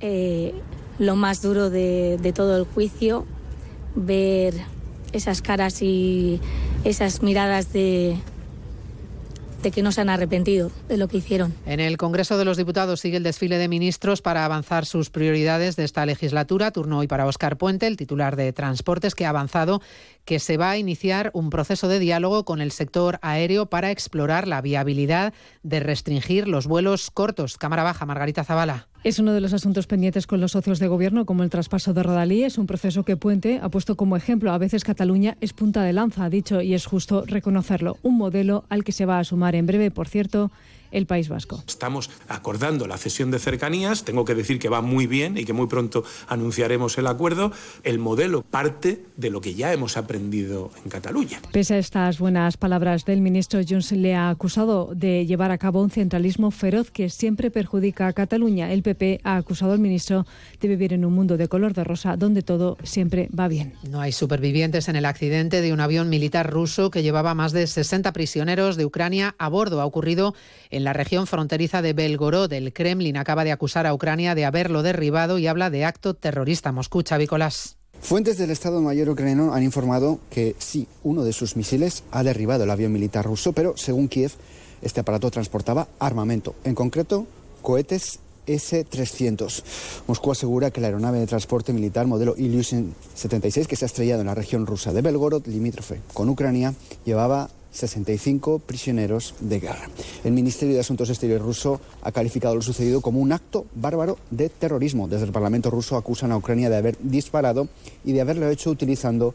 eh, lo más duro de, de todo el juicio, ver esas caras y esas miradas de, de que no se han arrepentido de lo que hicieron. En el Congreso de los Diputados sigue el desfile de ministros para avanzar sus prioridades de esta legislatura. Turno hoy para Óscar Puente, el titular de Transportes, que ha avanzado que se va a iniciar un proceso de diálogo con el sector aéreo para explorar la viabilidad de restringir los vuelos cortos. Cámara Baja, Margarita Zavala. Es uno de los asuntos pendientes con los socios de gobierno, como el traspaso de Rodalí. Es un proceso que Puente ha puesto como ejemplo. A veces Cataluña es punta de lanza, ha dicho, y es justo reconocerlo. Un modelo al que se va a sumar en breve, por cierto, el País Vasco. Estamos acordando la cesión de cercanías, tengo que decir que va muy bien y que muy pronto anunciaremos el acuerdo. El modelo parte de lo que ya hemos aprendido en Cataluña. Pese a estas buenas palabras del ministro, Junts le ha acusado de llevar a cabo un centralismo feroz que siempre perjudica a Cataluña. El PP ha acusado al ministro de vivir en un mundo de color de rosa donde todo siempre va bien. No hay supervivientes en el accidente de un avión militar ruso que llevaba más de 60 prisioneros de Ucrania a bordo. Ha ocurrido en la región fronteriza de Belgorod. El Kremlin acaba de acusar a Ucrania de haberlo derribado y habla de acto terrorista. Moscú, Chavícolas. Fuentes del Estado Mayor ucraniano han informado que sí, uno de sus misiles ha derribado el avión militar ruso, pero según Kiev, este aparato transportaba armamento, en concreto cohetes S-300. Moscú asegura que la aeronave de transporte militar modelo Ilyushin 76, que se ha estrellado en la región rusa de Belgorod, limítrofe con Ucrania, llevaba 65 prisioneros de guerra. El Ministerio de Asuntos Exteriores ruso ha calificado lo sucedido como un acto bárbaro de terrorismo. Desde el Parlamento ruso acusan a Ucrania de haber disparado y de haberlo hecho utilizando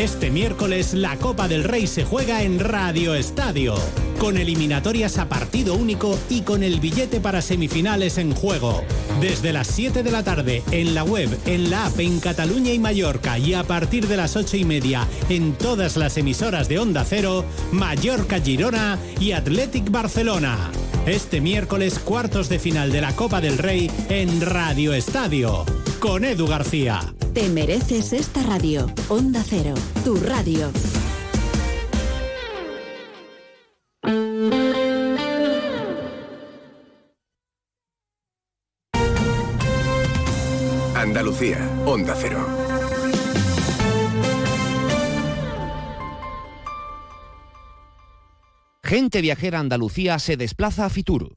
Este miércoles la Copa del Rey se juega en Radio Estadio, con eliminatorias a partido único y con el billete para semifinales en juego. Desde las 7 de la tarde en la web, en la app en Cataluña y Mallorca y a partir de las 8 y media en todas las emisoras de Onda Cero, Mallorca Girona y Athletic Barcelona. Este miércoles cuartos de final de la Copa del Rey en Radio Estadio, con Edu García. Te mereces esta radio. Onda Cero, tu radio. Andalucía, Onda Cero. Gente viajera a Andalucía se desplaza a Fitur.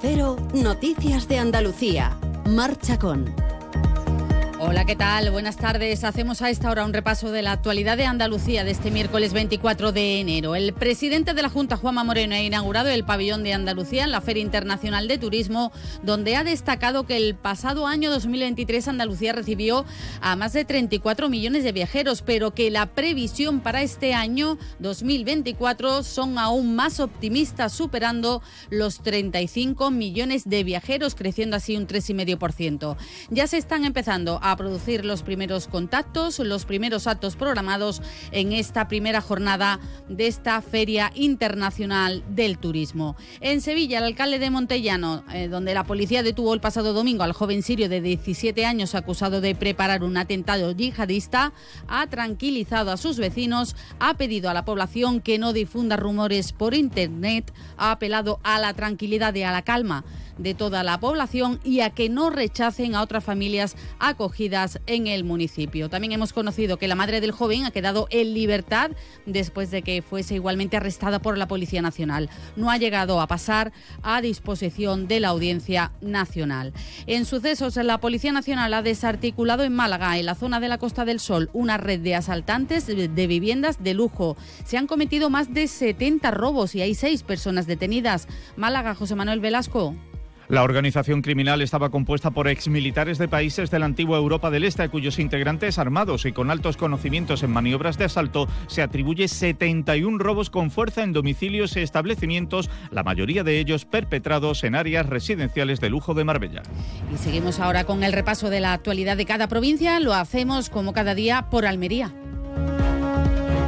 Cero, Noticias de Andalucía. Marcha con. Hola, ¿qué tal? Buenas tardes. Hacemos a esta hora un repaso de la actualidad de Andalucía de este miércoles 24 de enero. El presidente de la Junta, Juanma Moreno, ha inaugurado el pabellón de Andalucía en la Feria Internacional de Turismo, donde ha destacado que el pasado año 2023 Andalucía recibió a más de 34 millones de viajeros, pero que la previsión para este año 2024 son aún más optimistas, superando los 35 millones de viajeros, creciendo así un 3,5%. Ya se están empezando a producir los primeros contactos, los primeros actos programados en esta primera jornada de esta Feria Internacional del Turismo. En Sevilla, el alcalde de Montellano, eh, donde la policía detuvo el pasado domingo al joven sirio de 17 años acusado de preparar un atentado yihadista, ha tranquilizado a sus vecinos, ha pedido a la población que no difunda rumores por Internet, ha apelado a la tranquilidad y a la calma. De toda la población y a que no rechacen a otras familias acogidas en el municipio. También hemos conocido que la madre del joven ha quedado en libertad después de que fuese igualmente arrestada por la Policía Nacional. No ha llegado a pasar a disposición de la Audiencia Nacional. En sucesos, la Policía Nacional ha desarticulado en Málaga, en la zona de la Costa del Sol, una red de asaltantes de viviendas de lujo. Se han cometido más de 70 robos y hay seis personas detenidas. Málaga, José Manuel Velasco. La organización criminal estaba compuesta por exmilitares de países de la antigua Europa del Este, a cuyos integrantes armados y con altos conocimientos en maniobras de asalto se atribuye 71 robos con fuerza en domicilios y establecimientos, la mayoría de ellos perpetrados en áreas residenciales de lujo de Marbella. Y seguimos ahora con el repaso de la actualidad de cada provincia. Lo hacemos como cada día por Almería.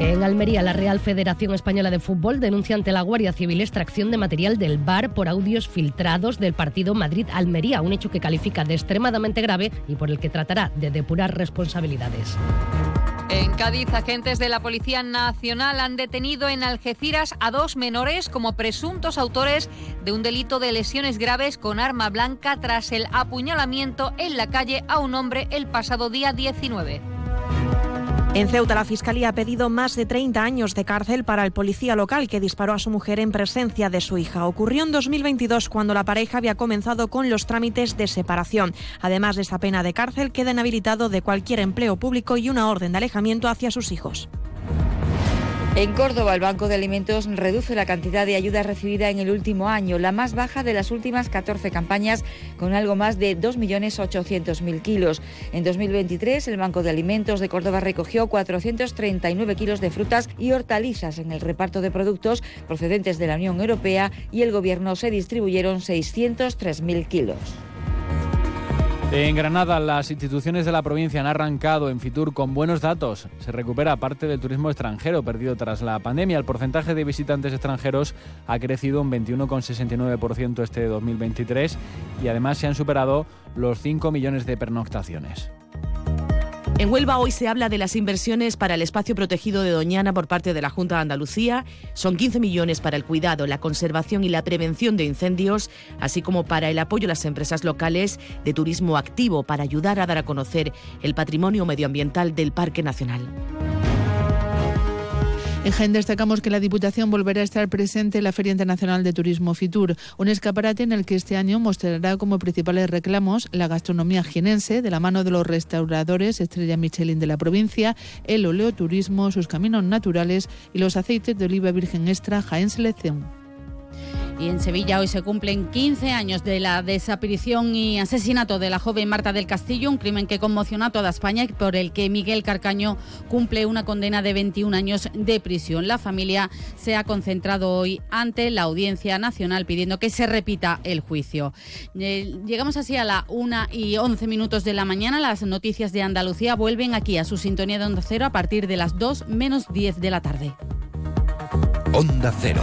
En Almería, la Real Federación Española de Fútbol denuncia ante la Guardia Civil extracción de material del bar por audios filtrados del partido Madrid-Almería, un hecho que califica de extremadamente grave y por el que tratará de depurar responsabilidades. En Cádiz, agentes de la Policía Nacional han detenido en Algeciras a dos menores como presuntos autores de un delito de lesiones graves con arma blanca tras el apuñalamiento en la calle a un hombre el pasado día 19. En Ceuta, la Fiscalía ha pedido más de 30 años de cárcel para el policía local que disparó a su mujer en presencia de su hija. Ocurrió en 2022 cuando la pareja había comenzado con los trámites de separación. Además de esta pena de cárcel, queda inhabilitado de cualquier empleo público y una orden de alejamiento hacia sus hijos. En Córdoba, el Banco de Alimentos reduce la cantidad de ayuda recibida en el último año, la más baja de las últimas 14 campañas, con algo más de 2.800.000 kilos. En 2023, el Banco de Alimentos de Córdoba recogió 439 kilos de frutas y hortalizas en el reparto de productos procedentes de la Unión Europea y el Gobierno se distribuyeron 603.000 kilos. En Granada, las instituciones de la provincia han arrancado en Fitur con buenos datos. Se recupera parte del turismo extranjero perdido tras la pandemia. El porcentaje de visitantes extranjeros ha crecido un 21,69% este 2023 y además se han superado los 5 millones de pernoctaciones. En Huelva hoy se habla de las inversiones para el espacio protegido de Doñana por parte de la Junta de Andalucía. Son 15 millones para el cuidado, la conservación y la prevención de incendios, así como para el apoyo a las empresas locales de turismo activo para ayudar a dar a conocer el patrimonio medioambiental del Parque Nacional. En Jaén destacamos que la Diputación volverá a estar presente en la Feria Internacional de Turismo Fitur, un escaparate en el que este año mostrará como principales reclamos la gastronomía jienense de la mano de los restauradores Estrella Michelin de la provincia, el oleoturismo, sus caminos naturales y los aceites de oliva virgen extra Jaén Selección. Y en Sevilla hoy se cumplen 15 años de la desaparición y asesinato de la joven Marta del Castillo, un crimen que conmocionó a toda España y por el que Miguel Carcaño cumple una condena de 21 años de prisión. La familia se ha concentrado hoy ante la Audiencia Nacional pidiendo que se repita el juicio. Eh, llegamos así a la 1 y 11 minutos de la mañana. Las noticias de Andalucía vuelven aquí a su sintonía de Onda Cero a partir de las 2 menos 10 de la tarde. Onda Cero.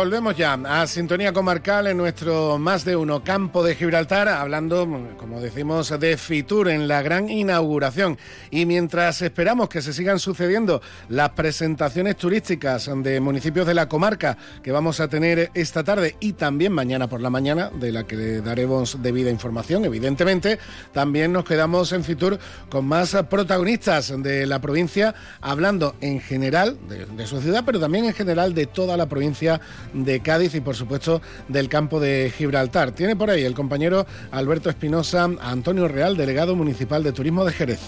Volvemos ya a Sintonía Comarcal en nuestro más de uno campo de Gibraltar, hablando, como decimos, de Fitur en la gran inauguración. Y mientras esperamos que se sigan sucediendo las presentaciones turísticas de municipios de la comarca que vamos a tener esta tarde y también mañana por la mañana, de la que daremos debida información, evidentemente, también nos quedamos en Fitur con más protagonistas de la provincia, hablando en general de, de su ciudad, pero también en general de toda la provincia de Cádiz y por supuesto del campo de Gibraltar. Tiene por ahí el compañero Alberto Espinosa Antonio Real, delegado municipal de Turismo de Jerez.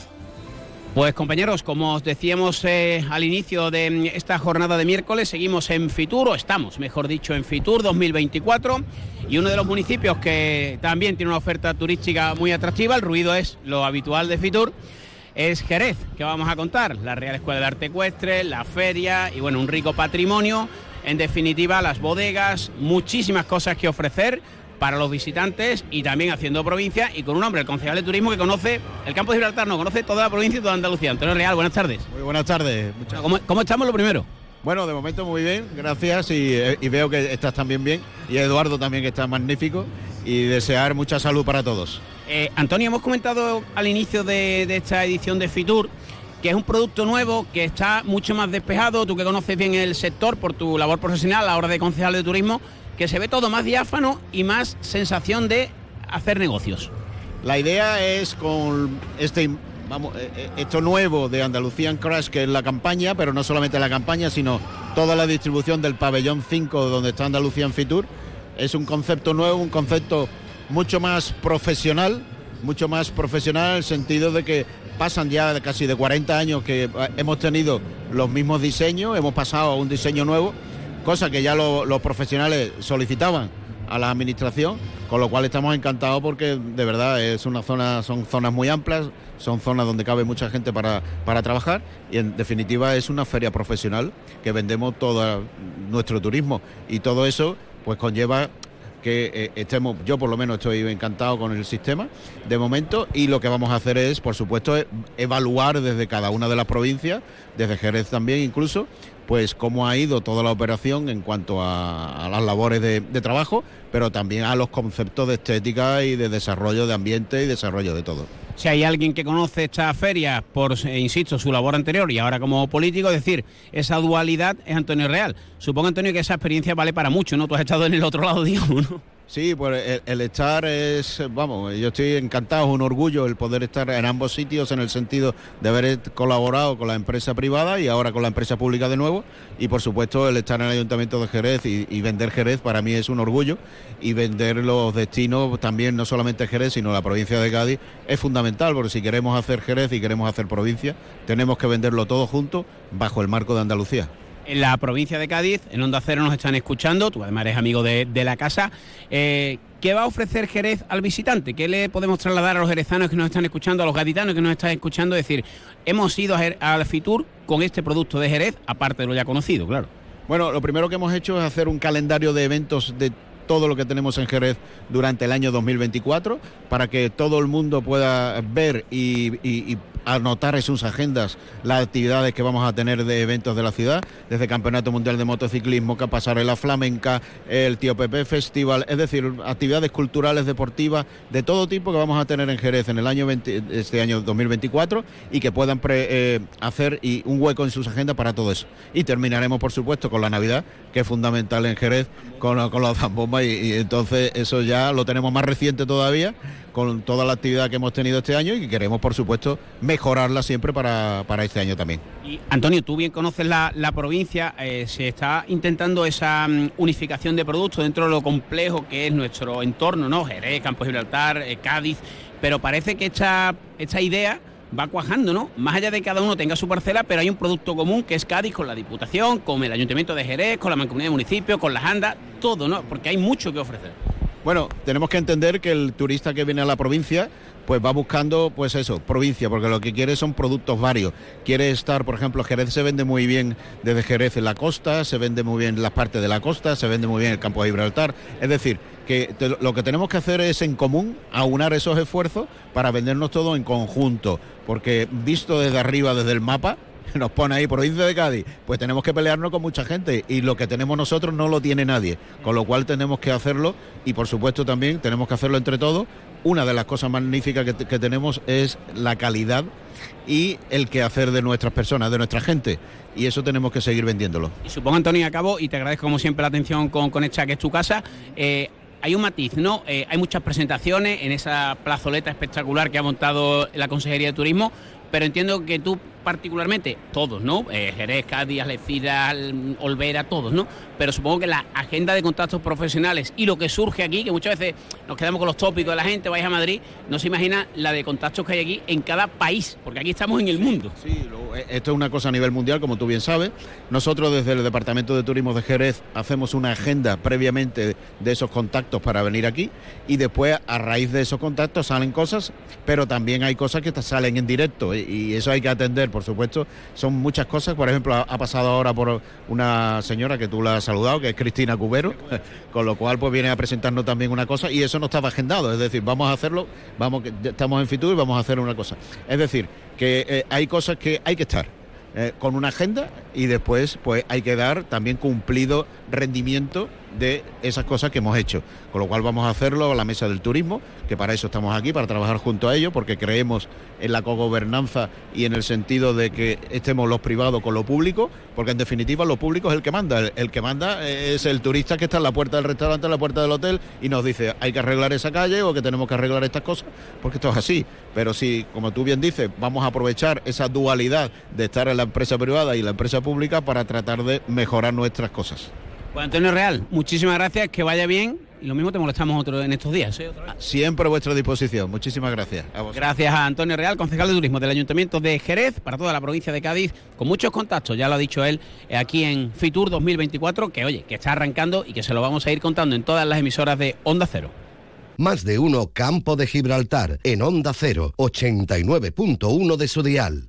Pues compañeros, como os decíamos eh, al inicio de esta jornada de miércoles, seguimos en Fitur, o estamos, mejor dicho, en Fitur 2024, y uno de los municipios que también tiene una oferta turística muy atractiva, el ruido es lo habitual de Fitur, es Jerez, que vamos a contar, la Real Escuela de Arte Ecuestre, la feria y bueno, un rico patrimonio en definitiva las bodegas, muchísimas cosas que ofrecer para los visitantes y también haciendo provincia y con un hombre, el concejal de turismo que conoce el campo de Gibraltar, no conoce toda la provincia y toda Andalucía. Antonio Real, buenas tardes. Muy buenas tardes. ¿Cómo, ¿Cómo, estamos lo primero? Bueno, de momento muy bien, gracias y, y, veo que estás también bien y Eduardo también que está magnífico y desear mucha salud para todos. Eh, Antonio, hemos comentado al inicio de, de esta edición de Fitur que es un producto nuevo, que está mucho más despejado, tú que conoces bien el sector por tu labor profesional a la hora de concejal de turismo, que se ve todo más diáfano y más sensación de hacer negocios. La idea es con este vamos, esto nuevo de Andalucía Crash, que es la campaña, pero no solamente la campaña, sino toda la distribución del pabellón 5 donde está Andalucía Fitur. Es un concepto nuevo, un concepto mucho más profesional, mucho más profesional en el sentido de que pasan ya casi de 40 años que hemos tenido los mismos diseños, hemos pasado a un diseño nuevo, cosa que ya lo, los profesionales solicitaban a la administración, con lo cual estamos encantados porque de verdad es una zona, son zonas muy amplias, son zonas donde cabe mucha gente para, para trabajar y en definitiva es una feria profesional que vendemos todo nuestro turismo. Y todo eso pues conlleva que eh, estemos, yo por lo menos estoy encantado con el sistema de momento y lo que vamos a hacer es, por supuesto, evaluar desde cada una de las provincias, desde Jerez también incluso, pues cómo ha ido toda la operación en cuanto a, a las labores de, de, trabajo, pero también a los conceptos de estética y de desarrollo de ambiente y desarrollo de todo. Si hay alguien que conoce esta feria por, eh, insisto, su labor anterior y ahora como político, es decir, esa dualidad es Antonio Real. Supongo, Antonio, que esa experiencia vale para mucho, ¿no? Tú has estado en el otro lado, digamos, ¿no? Sí, pues el, estar es, vamos, yo estoy encantado, es un orgullo el poder estar en ambos sitios en el sentido de haber colaborado con la empresa privada y ahora con la empresa pública de nuevo. Y por supuesto el estar en el Ayuntamiento de Jerez y, y vender Jerez para mí es un orgullo y vender los destinos también, no solamente Jerez, sino la provincia de Cádiz, es fundamental porque si queremos hacer Jerez y queremos hacer provincia, tenemos que venderlo todo junto bajo el marco de Andalucía en la provincia de Cádiz, en Onda Cero nos están escuchando, tú además eres amigo de, la casa. Eh, ¿Qué va a ofrecer Jerez al visitante? ¿Qué le podemos trasladar a los jerezanos que nos están escuchando, a los gaditanos que nos están escuchando? Es decir, hemos ido al Fitur con este producto de Jerez, aparte de lo ya conocido, claro. Bueno, lo primero que hemos hecho es hacer un calendario de eventos de todo lo que tenemos en Jerez durante el año 2024 para que todo el mundo pueda ver y anotar en sus agendas las actividades que vamos a tener de eventos de la ciudad, desde Campeonato Mundial de Motociclismo, Pasarela Flamenca, el Tío Pepe Festival, es decir, actividades culturales, deportivas, de todo tipo que vamos a tener en Jerez en el año 20, este año 2024 y que puedan eh, hacer y un hueco en sus agendas para todo eso. Y terminaremos, por supuesto, con la Navidad, que es fundamental en Jerez, con, con los zambombas y, y entonces eso ya lo tenemos más reciente todavía con toda la actividad que hemos tenido este año y que queremos, por supuesto, mejorarla siempre para, para este año también. Y Antonio, tú bien conoces la, la provincia, eh, se está intentando esa um, unificación de productos dentro de lo complejo que es nuestro entorno, ¿no? Jerez, Campo Gibraltar, eh, Cádiz, pero parece que esta, esta idea va cuajando, ¿no? Más allá de que cada uno tenga su parcela, pero hay un producto común que es Cádiz con la Diputación, con el Ayuntamiento de Jerez, con la Mancomunidad de Municipios, con las ANDA, todo, ¿no? Porque hay mucho que ofrecer. Bueno, tenemos que entender que el turista que viene a la provincia pues va buscando, pues eso, provincia, porque lo que quiere son productos varios. Quiere estar, por ejemplo, Jerez se vende muy bien desde Jerez en la costa, se vende muy bien las partes de la costa, se vende muy bien el campo de Gibraltar. Es decir, que lo que tenemos que hacer es en común aunar esos esfuerzos para vendernos todo en conjunto, porque visto desde arriba, desde el mapa, nos pone ahí provincia de Cádiz, pues tenemos que pelearnos con mucha gente y lo que tenemos nosotros no lo tiene nadie, con lo cual tenemos que hacerlo y por supuesto también tenemos que hacerlo entre todos. Una de las cosas magníficas que, que tenemos es la calidad y el que hacer de nuestras personas, de nuestra gente. Y eso tenemos que seguir vendiéndolo. Y supongo, Antonio, acabo, y te agradezco como siempre la atención con, con esta que es tu casa. Eh, hay un matiz, ¿no? Eh, hay muchas presentaciones en esa plazoleta espectacular que ha montado la Consejería de Turismo, pero entiendo que tú particularmente, todos, ¿no? Eh, Jerez, Cádiz, Algeciras, Olvera, todos, ¿no? Pero supongo que la agenda de contactos profesionales y lo que surge aquí, que muchas veces nos quedamos con los tópicos de la gente, vais a Madrid, no se imagina la de contactos que hay aquí en cada país, porque aquí estamos en el mundo. Sí, lo, esto es una cosa a nivel mundial, como tú bien sabes. Nosotros desde el Departamento de Turismo de Jerez hacemos una agenda previamente de esos contactos para venir aquí y después a raíz de esos contactos salen cosas, pero también hay cosas que salen en directo y, y eso hay que atender, por supuesto. Son muchas cosas. Por ejemplo, ha, pasado ahora por una señora que tú la has saludado, que es Cristina Cubero, con lo cual pues viene a presentarnos también una cosa y eso no estaba agendado. Es decir, vamos a hacerlo, vamos, estamos en Fitur y vamos a hacer una cosa. Es decir, que eh, hay cosas que hay que estar. Eh, con una agenda y después pues hay que dar también cumplido rendimiento de esas cosas que hemos hecho. Con lo cual vamos a hacerlo a la mesa del turismo, que para eso estamos aquí, para trabajar junto a ellos, porque creemos en la cogobernanza y en el sentido de que estemos los privados con lo público, porque en definitiva lo público es el que manda. El, que manda es el turista que está en la puerta del restaurante, en la puerta del hotel y nos dice hay que arreglar esa calle o que tenemos que arreglar estas cosas, porque esto es así. Pero si, como tú bien dices, vamos a aprovechar esa dualidad de estar en la empresa privada y la empresa pública para tratar de mejorar nuestras cosas. Pues Antonio Real, muchísimas gracias, que vaya bien y lo mismo te molestamos otro en estos días. ¿eh? Siempre a vuestra disposición. Muchísimas gracias. gracias a Antonio Real, concejal de turismo del Ayuntamiento de Jerez, para toda la provincia de Cádiz, con muchos contactos, ya lo ha dicho él, eh, aquí en Fitur 2024, que oye, que está arrancando y que se lo vamos a ir contando en todas las emisoras de Onda Cero. Más de uno Campo de Gibraltar, en Onda Cero, 89.1 de su dial.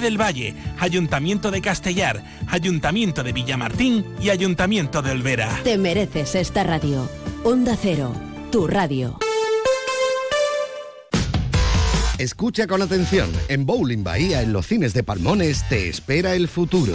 del Valle, Ayuntamiento de Castellar, Ayuntamiento de Villamartín y Ayuntamiento de Olvera. Te mereces esta radio. Onda Cero, tu radio. Escucha con atención. En Bowling Bahía, en los cines de Palmones, te espera el futuro.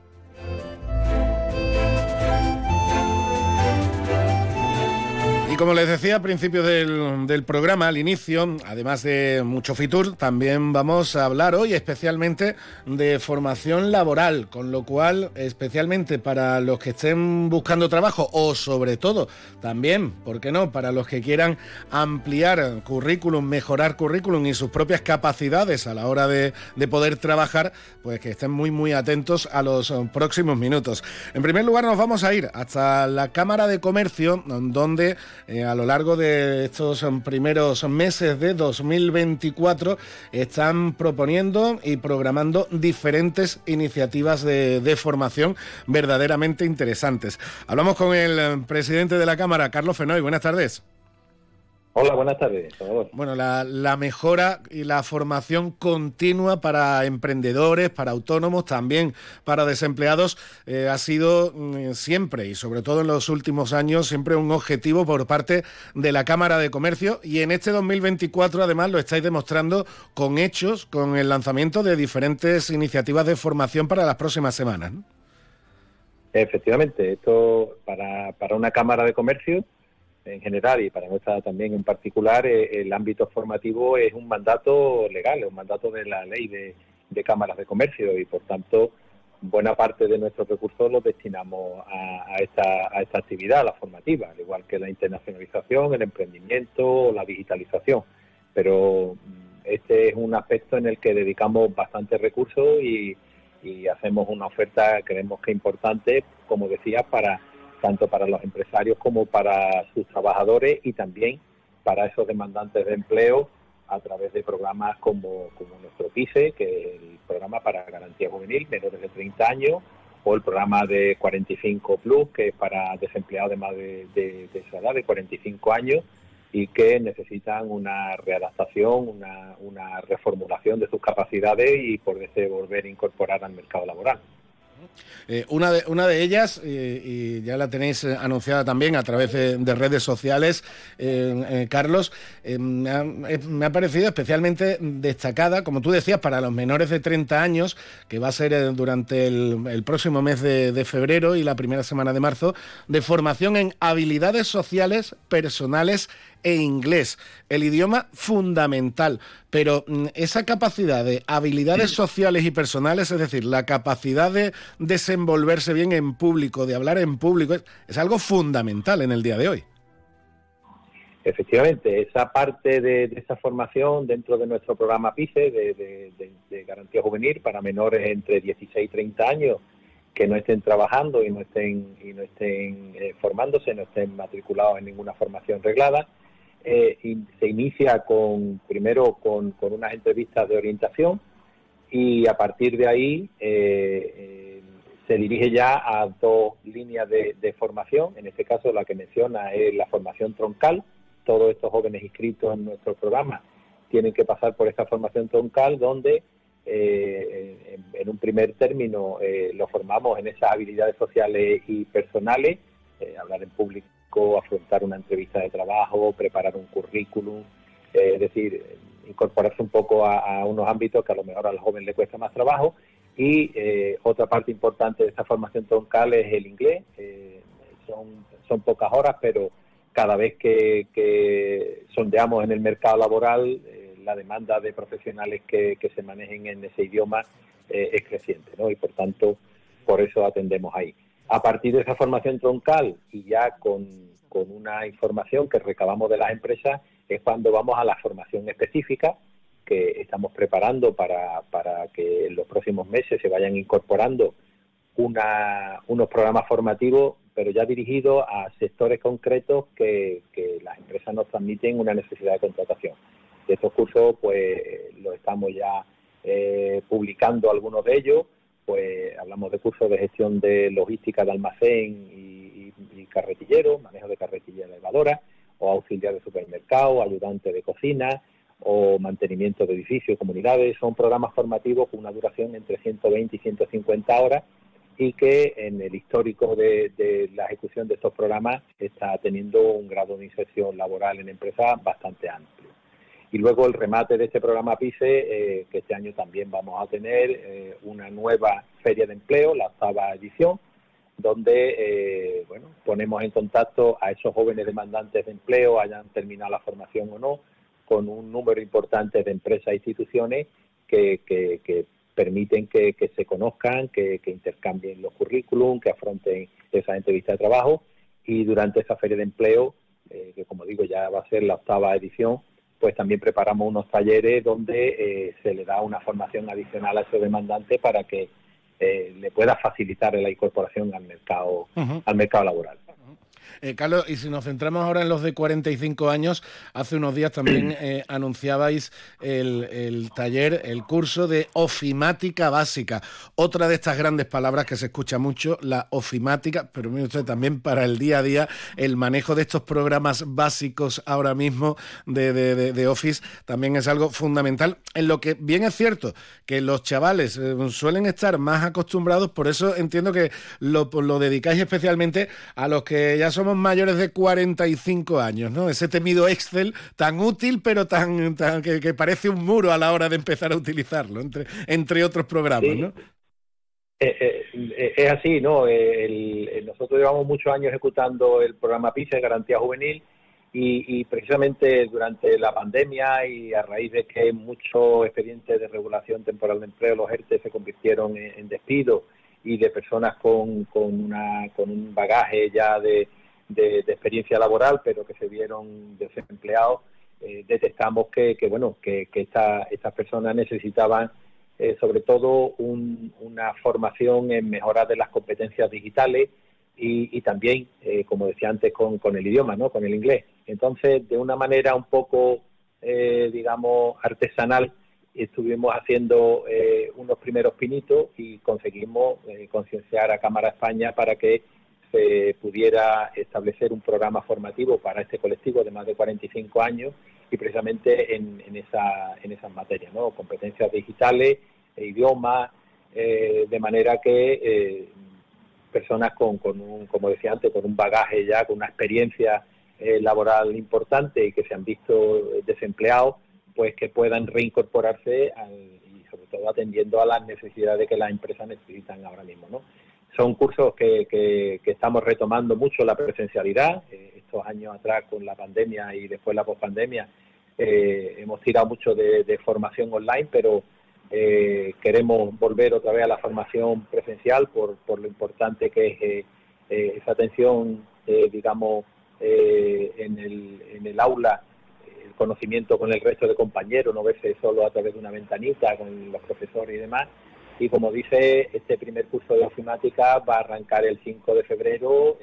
Como les decía al principio del, programa, al inicio, además de mucho Fitur, también vamos a hablar hoy especialmente de formación laboral, con lo cual, especialmente para los que estén buscando trabajo o sobre todo también, ¿por qué no?, para los que quieran ampliar currículum, mejorar currículum y sus propias capacidades a la hora de, poder trabajar, pues que estén muy, muy atentos a los próximos minutos. En primer lugar, nos vamos a ir hasta la Cámara de Comercio, donde eh, a lo largo de estos primeros meses de 2024 están proponiendo y programando diferentes iniciativas de, formación verdaderamente interesantes. Hablamos con el presidente de la Cámara, Carlos Fenoy. Buenas tardes. Hola, buenas tardes. Bueno, la, mejora y la formación continua para emprendedores, para autónomos, también para desempleados, eh, ha sido mm, siempre y sobre todo en los últimos años siempre un objetivo por parte de la Cámara de Comercio y en este 2024 además lo estáis demostrando con hechos, con el lanzamiento de diferentes iniciativas de formación para las próximas semanas. Efectivamente, esto para, para una Cámara de Comercio en general y para nuestra también en particular, eh, el ámbito formativo es un mandato legal, es un mandato de la ley de, cámaras de comercio y por tanto buena parte de nuestros recursos los destinamos a, esta, actividad, la formativa, al igual que la internacionalización, el emprendimiento, la digitalización. Pero mm, este es un aspecto en el que dedicamos bastantes recursos y, y hacemos una oferta, creemos que importante, como decía, para tanto para los empresarios como para sus trabajadores y también para esos demandantes de empleo a través de programas como, nuestro PICE, que es el programa para garantía juvenil, menores de 30 años, o el programa de 45 Plus, que es para desempleados de más de, esa edad, de 45 años, y que necesitan una readaptación, una, reformulación de sus capacidades y poderse volver a incorporar al mercado laboral. Eh, una, de, una de ellas, eh, y ya la tenéis eh, anunciada también a través de, redes sociales, Carlos, me ha, parecido especialmente destacada, como tú decías, para los menores de 30 años, que va a ser durante el, el próximo mes de, de, febrero y la primera semana de marzo, de formación en habilidades sociales personales e inglés, el idioma fundamental, pero mm, esa capacidad de habilidades sociales y personales, es decir, la capacidad de desenvolverse bien en público, de hablar en público, es, algo fundamental en el día de hoy. Efectivamente, esa parte de, esa formación dentro de nuestro programa PICE de, garantía juvenil para menores entre 16 y 30 años que no estén trabajando y no estén y no estén eh, formándose, no estén matriculados en ninguna formación reglada, eh, se inicia con primero con, unas entrevistas de orientación y a partir de ahí eh, eh, se dirige ya a dos líneas de, formación. En este caso, la que menciona es la formación troncal. Todos estos jóvenes inscritos en nuestro programa tienen que pasar por esta formación troncal donde en, un primer término lo formamos en esas habilidades sociales y personales, hablar en público afrontar una entrevista de trabajo, preparar un currículum, eh, es decir, incorporarse un poco a, unos ámbitos que a lo mejor al joven le cuesta más trabajo. Y eh, otra parte importante de esta formación troncal es el inglés. Eh, son, son pocas horas, pero cada vez que, sondeamos en el mercado laboral, la demanda de profesionales que, que, se manejen en ese idioma es creciente, ¿no? Y por tanto, por eso atendemos ahí. A partir de esa formación troncal y ya con, una información que recabamos de las empresas, es cuando vamos a la formación específica que estamos preparando para, que en los próximos meses se vayan incorporando unos programas formativos, pero ya dirigidos a sectores concretos que, las empresas nos transmiten una necesidad de contratación. De estos cursos, pues, los estamos ya eh, publicando algunos de ellos pues hablamos de cursos de gestión de logística de almacén y, y, carretillero, manejo de carretilla elevadora, o auxiliar de supermercado, ayudante de cocina, o mantenimiento de edificios, comunidades. Son programas formativos con una duración entre 120 y 150 horas y que en el histórico de, de, la ejecución de estos programas está teniendo un grado de inserción laboral en empresas bastante amplio. Y luego el remate de este programa PICE, eh, que este año también vamos a tener eh, una nueva feria de empleo, la octava edición, donde eh, bueno, ponemos en contacto a esos jóvenes demandantes de empleo, hayan terminado la formación o no, con un número importante de empresas e instituciones que, permiten que, se conozcan, que, que intercambien los currículum, que afronten esas entrevistas de trabajo. Y durante esa feria de empleo, que como digo ya va a ser la octava edición, pues también preparamos unos talleres donde eh, se le da una formación adicional a ese demandante para que eh, le pueda facilitar la incorporación al mercado, al mercado laboral. Eh, Carlos, y si nos centramos ahora en los de 45 años, hace unos días también eh, anunciabais el, taller, el curso de ofimática básica. Otra de estas grandes palabras que se escucha mucho, la ofimática, pero mire usted también para el día a día, el manejo de estos programas básicos ahora mismo de, de, Office también es algo fundamental. En lo que bien es cierto que los chavales eh, suelen estar más acostumbrados, por eso entiendo que lo, lo dedicáis especialmente a los que ya somos mayores de 45 años, ¿no? Ese temido Excel tan útil, pero tan, que, parece un muro a la hora de empezar a utilizarlo, entre, entre otros programas, ¿no? Eh, eh, eh, es así, ¿no? nosotros llevamos muchos años ejecutando el programa PISA de garantía juvenil y, precisamente durante la pandemia y a raíz de que muchos expedientes de regulación temporal de empleo, los ERTE, se convirtieron en, en despido y de personas con, con, una, con un bagaje ya de, de, experiencia laboral, pero que se vieron desempleados, eh, detectamos que, bueno, que, estas personas necesitaban eh, sobre todo una formación en mejorar de las competencias digitales, y, también, eh, como decía antes, con, con, el idioma, ¿no? con el inglés. Entonces, de una manera un poco, eh, digamos, artesanal, estuvimos haciendo unos primeros pinitos y conseguimos concienciar a Cámara España para que se pudiera establecer un programa formativo para este colectivo de más de 45 años y precisamente en, en, esa, en esas materias, ¿no? competencias digitales, e idiomas, de manera que personas con, con un, como decía antes, con un bagaje ya, con una experiencia eh, laboral importante y que se han visto desempleados, pues que puedan reincorporarse y sobre todo atendiendo a las necesidades que las empresas necesitan ahora mismo, ¿no? Son cursos que, que, estamos retomando mucho la presencialidad. Eh, estos años atrás con la pandemia y después la pospandemia eh, hemos tirado mucho de, formación online, pero eh, queremos volver otra vez a la formación presencial por, por lo importante que es eh, esa atención, digamos, en, el, en el aula, el conocimiento con el resto de compañeros, no verse solo a través de una ventanita con los profesores y demás. Y como dice, este primer curso de ofimática va a arrancar el 5 de febrero.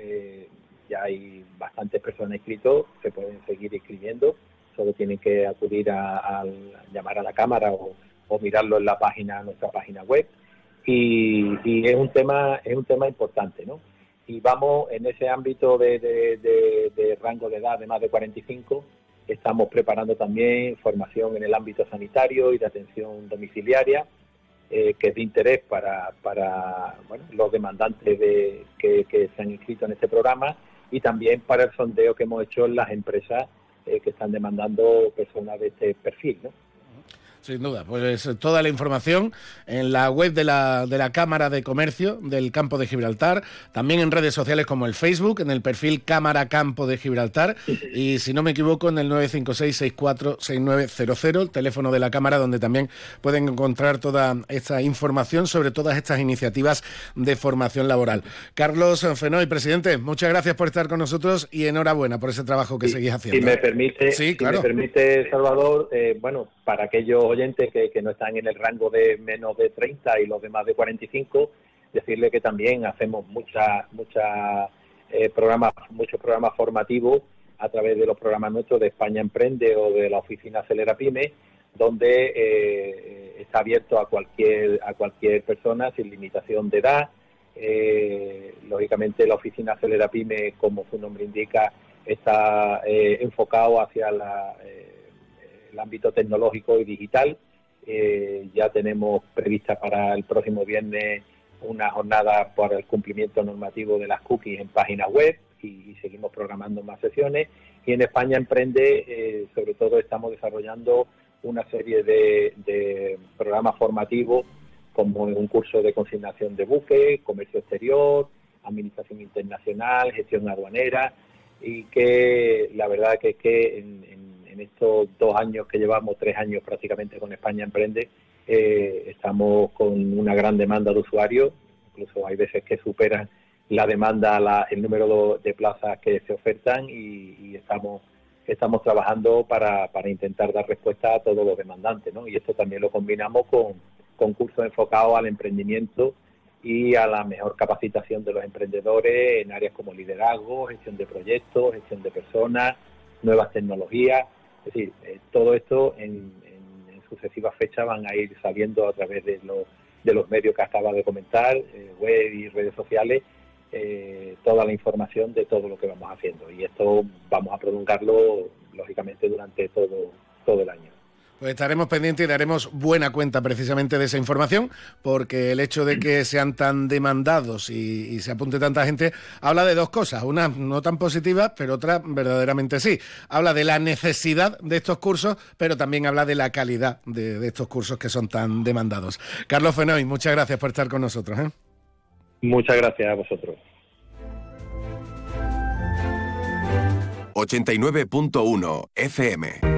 ya hay bastantes personas inscritos, se pueden seguir inscribiendo, solo tienen que acudir a, llamar a la cámara o o mirarlo en la página, nuestra página web. Y, es un tema es un tema importante, ¿no? Y vamos en ese ámbito de, rango de edad de más de 45, estamos preparando también formación en el ámbito sanitario y de atención domiciliaria, eh, que es de interés para, para los demandantes de, que, se han inscrito en este programa y también para el sondeo que hemos hecho en las empresas eh, que están demandando personas de este perfil, ¿no? Sin duda, pues toda la información en la web de la, de la Cámara de Comercio del Campo de Gibraltar, también en redes sociales como el Facebook, en el perfil Cámara Campo de Gibraltar y si no me equivoco en el 956-646900, el teléfono de la Cámara donde también pueden encontrar toda esta información sobre todas estas iniciativas de formación laboral. Carlos Fenoy, presidente, muchas gracias por estar con nosotros y enhorabuena por ese trabajo que seguís haciendo. Si me permite, sí, claro. me permite Salvador, eh, bueno, para aquellos oyentes que, no están en el rango de menos de 30 y los de más de 45, decirle que también hacemos muchas muchas eh, programas, muchos programas formativos a través de los programas nuestros de España Emprende o de la oficina Acelera Pyme, donde eh, está abierto a cualquier a cualquier persona sin limitación de edad. Eh, lógicamente la oficina Acelera Pyme, como su nombre indica, está enfocado hacia la el ámbito tecnológico y digital. Eh, ya tenemos prevista para el próximo viernes una jornada por el cumplimiento normativo de las cookies en páginas web y, seguimos programando más sesiones. Y en España Emprende, eh, sobre todo, estamos desarrollando una serie de, programas formativos como un curso de consignación de buque, comercio exterior, administración internacional, gestión aduanera y que la verdad que es que en estos dos años que llevamos, tres años prácticamente con España Emprende, eh, estamos con una gran demanda de usuarios, incluso hay veces que superan la demanda, el número de plazas que se ofertan y, estamos estamos trabajando para, para, intentar dar respuesta a todos los demandantes. Y esto también lo combinamos con, con cursos enfocados al emprendimiento y a la mejor capacitación de los emprendedores en áreas como liderazgo, gestión de proyectos, gestión de personas, nuevas tecnologías. Es decir, eh, todo esto en, sucesivas fechas van a ir saliendo a través de, de los medios que acaba de comentar, eh, web y redes sociales, eh, toda la información de todo lo que vamos haciendo. Y esto vamos a prolongarlo, lógicamente, durante todo, todo el año. Pues estaremos pendientes y daremos buena cuenta precisamente de esa información, porque el hecho de que sean tan demandados y, se apunte tanta gente habla de dos cosas, una no tan positiva, pero otra verdaderamente sí. Habla de la necesidad de estos cursos, pero también habla de la calidad de, estos cursos que son tan demandados. Carlos Fenoy, muchas gracias por estar con nosotros. ¿eh? Muchas gracias a vosotros. 89.1 FM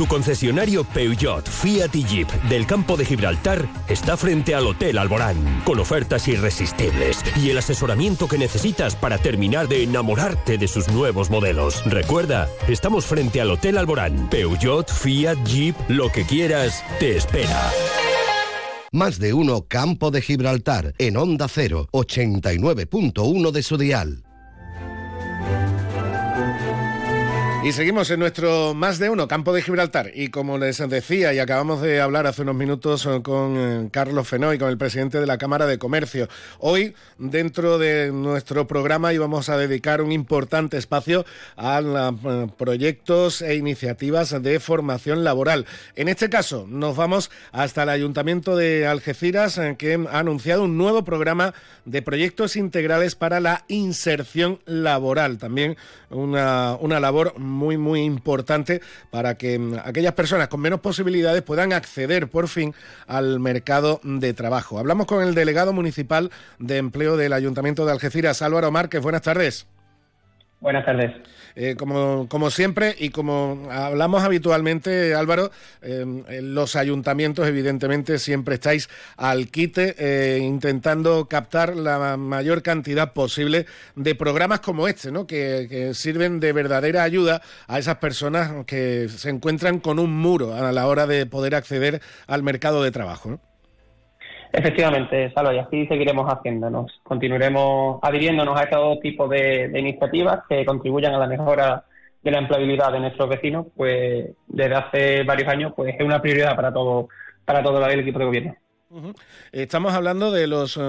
Tu concesionario Peugeot, Fiat y Jeep del campo de Gibraltar está frente al Hotel Alborán, con ofertas irresistibles y el asesoramiento que necesitas para terminar de enamorarte de sus nuevos modelos. Recuerda, estamos frente al Hotel Alborán. Peugeot, Fiat, Jeep, lo que quieras, te espera. Más de uno Campo de Gibraltar en Onda 0, 89.1 de su dial. Y seguimos en nuestro más de uno campo de Gibraltar. Y como les decía, y acabamos de hablar hace unos minutos eh, con eh, Carlos Fenoy, con el presidente de la Cámara de Comercio, hoy dentro de nuestro programa íbamos a dedicar un importante espacio a eh, proyectos e iniciativas de formación laboral. En este caso, nos vamos hasta el Ayuntamiento de Algeciras, que ha anunciado un nuevo programa de proyectos integrales para la inserción laboral. También una, una labor muy, muy importante para que mm, aquellas personas con menos posibilidades puedan acceder por fin al mercado de trabajo. Hablamos con el delegado municipal de empleo del Ayuntamiento de Algeciras, Álvaro Márquez. Buenas tardes. Buenas tardes. Eh, como, como, siempre y como hablamos habitualmente, Álvaro, eh, los ayuntamientos evidentemente siempre estáis al quite eh, intentando captar la mayor cantidad posible de programas como este, ¿no? que, que, sirven de verdadera ayuda a esas personas que se encuentran con un muro a la hora de poder acceder al mercado de trabajo. ¿no? Efectivamente, Salva, y así seguiremos haciéndonos. Continuaremos adhiriéndonos a todo tipo de, iniciativas que contribuyan a la mejora de la empleabilidad de nuestros vecinos, pues desde hace varios años pues es una prioridad para todo para todo el equipo de gobierno. Estamos hablando de los eh,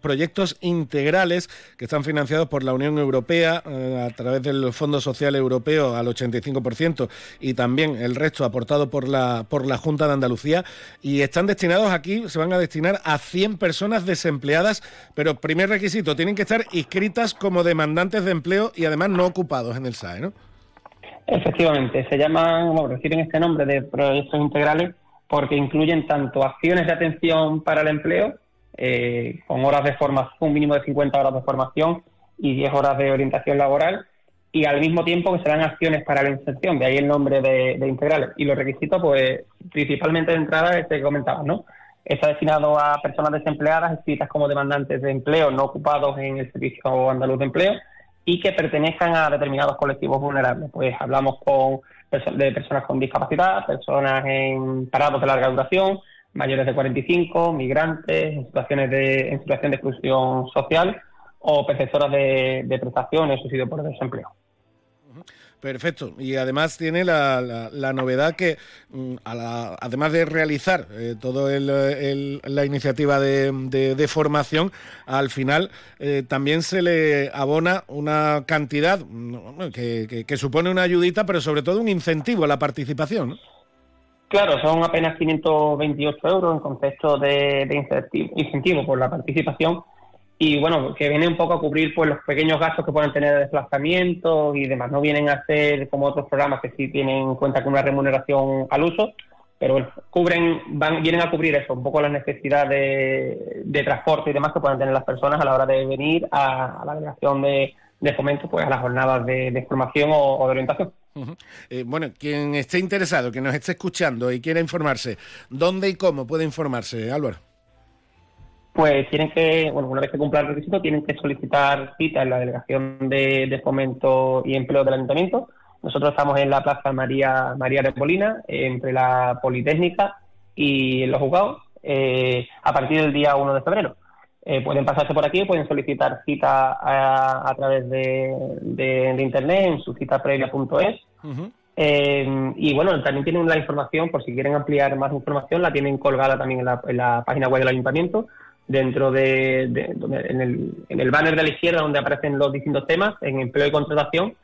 proyectos integrales que están financiados por la Unión Europea eh, a través del Fondo Social Europeo al 85% y también el resto aportado por la, por la Junta de Andalucía y están destinados aquí, se van a destinar a 100 personas desempleadas, pero primer requisito, tienen que estar inscritas como demandantes de empleo y además no ocupados en el SAE, ¿no? Efectivamente, se llaman, bueno, reciben este nombre de proyectos integrales porque incluyen tanto acciones de atención para el empleo, eh, con horas de formación, un mínimo de 50 horas de formación y 10 horas de orientación laboral, y al mismo tiempo que serán acciones para la inserción, de ahí el nombre de, integrales. Y los requisitos, pues principalmente de entrada, este que comentaba, ¿no? Está destinado a personas desempleadas, escritas como demandantes de empleo, no ocupados en el Servicio Andaluz de Empleo, y que pertenezcan a determinados colectivos vulnerables. Pues hablamos con de personas con discapacidad, personas en parados de larga duración, mayores de 45, migrantes, en situaciones de, en situación de exclusión social o perceptoras de, prestaciones, subsidio por desempleo. Perfecto. Y además tiene la, la, novedad que, mm, además de realizar eh, toda la iniciativa de, de, formación, al final eh, también se le abona una cantidad mm, que, que, supone una ayudita, pero sobre todo un incentivo a la participación. Claro, son apenas 528 euros en concepto de incentivo por la participación y bueno, que viene un poco a cubrir pues los pequeños gastos que pueden tener de desplazamiento y demás. No vienen a ser como otros programas que sí tienen en cuenta con una remuneración al uso, pero cubren, van, vienen a cubrir eso, un poco las necesidades de, transporte y demás que puedan tener las personas a la hora de venir a, la delegación de, fomento, pues a las jornadas de, formación o, de orientación. Eh, bueno, quien esté interesado, que nos esté escuchando y quiera informarse, ¿dónde y cómo puede informarse, Álvaro? Pues tienen que, bueno, una vez que cumplan el requisito, tienen que solicitar cita en la Delegación de, Fomento y Empleo del Ayuntamiento. Nosotros estamos en la Plaza María María de entre la Politécnica y los juzgados, eh, a partir del día 1 de febrero. Eh, pueden pasarse por aquí, pueden solicitar cita a, través de, internet en su cita previa.es. Eh, y bueno, también tienen la información, por si quieren ampliar más información, la tienen colgada también en la, en la página web del ayuntamiento dentro de, en, el, en, el, banner de la izquierda donde aparecen los distintos temas, en empleo y contratación,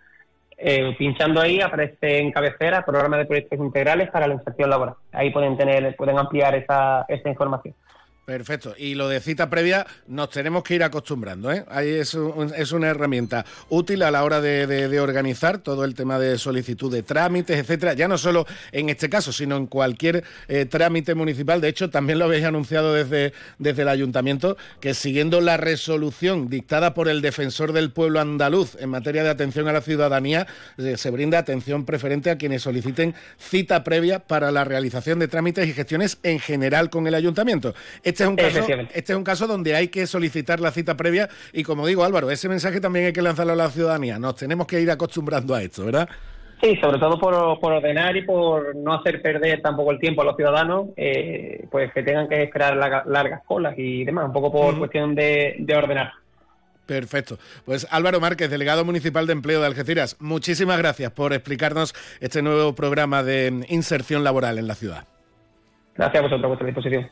eh, pinchando ahí aparece en cabecera programa de proyectos integrales para la inserción laboral. Ahí pueden tener, pueden ampliar esa, esa información. Perfecto. Y lo de cita previa nos tenemos que ir acostumbrando. ¿eh? Ahí es, es una herramienta útil a la hora de, organizar todo el tema de solicitud de trámites, etcétera. Ya no solo en este caso, sino en cualquier eh, trámite municipal. De hecho, también lo habéis anunciado desde, desde el ayuntamiento que siguiendo la resolución dictada por el defensor del pueblo andaluz en materia de atención a la ciudadanía, eh, se brinda atención preferente a quienes soliciten cita previa para la realización de trámites y gestiones en general con el ayuntamiento. Es, un caso, este es un caso donde hay que solicitar la cita previa y como digo Álvaro, ese mensaje también hay que lanzarlo a la ciudadanía. Nos tenemos que ir acostumbrando a esto, ¿verdad? Sí, sobre todo por, ordenar y por no hacer perder tampoco el tiempo a los ciudadanos, eh, pues que tengan que esperar largas colas y demás, un poco por cuestión de, de ordenar. Perfecto. Pues Álvaro Márquez, delegado municipal de empleo de Algeciras, muchísimas gracias por explicarnos este nuevo programa de inserción laboral en la ciudad. Gracias a vosotros, a vuestra disposición.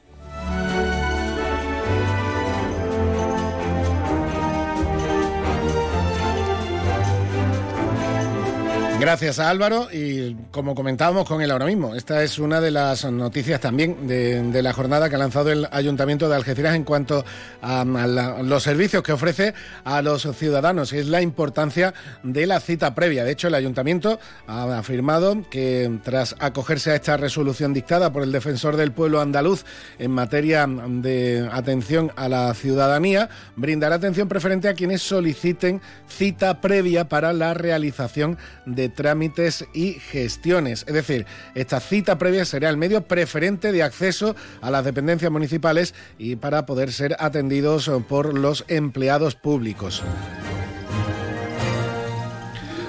Gracias a Álvaro y como comentábamos con él ahora mismo, esta es una de las noticias también de, la jornada que ha lanzado el Ayuntamiento de Algeciras en cuanto a, los servicios que ofrece a los ciudadanos es la importancia de la cita previa. De hecho, el Ayuntamiento ha afirmado que tras acogerse a esta resolución dictada por el defensor del pueblo andaluz en materia de atención a la ciudadanía, brindará atención preferente a quienes soliciten cita previa para la realización de trámites y gestiones. Es decir, esta cita previa será el medio preferente de acceso a las dependencias municipales y para poder ser atendidos por los empleados públicos.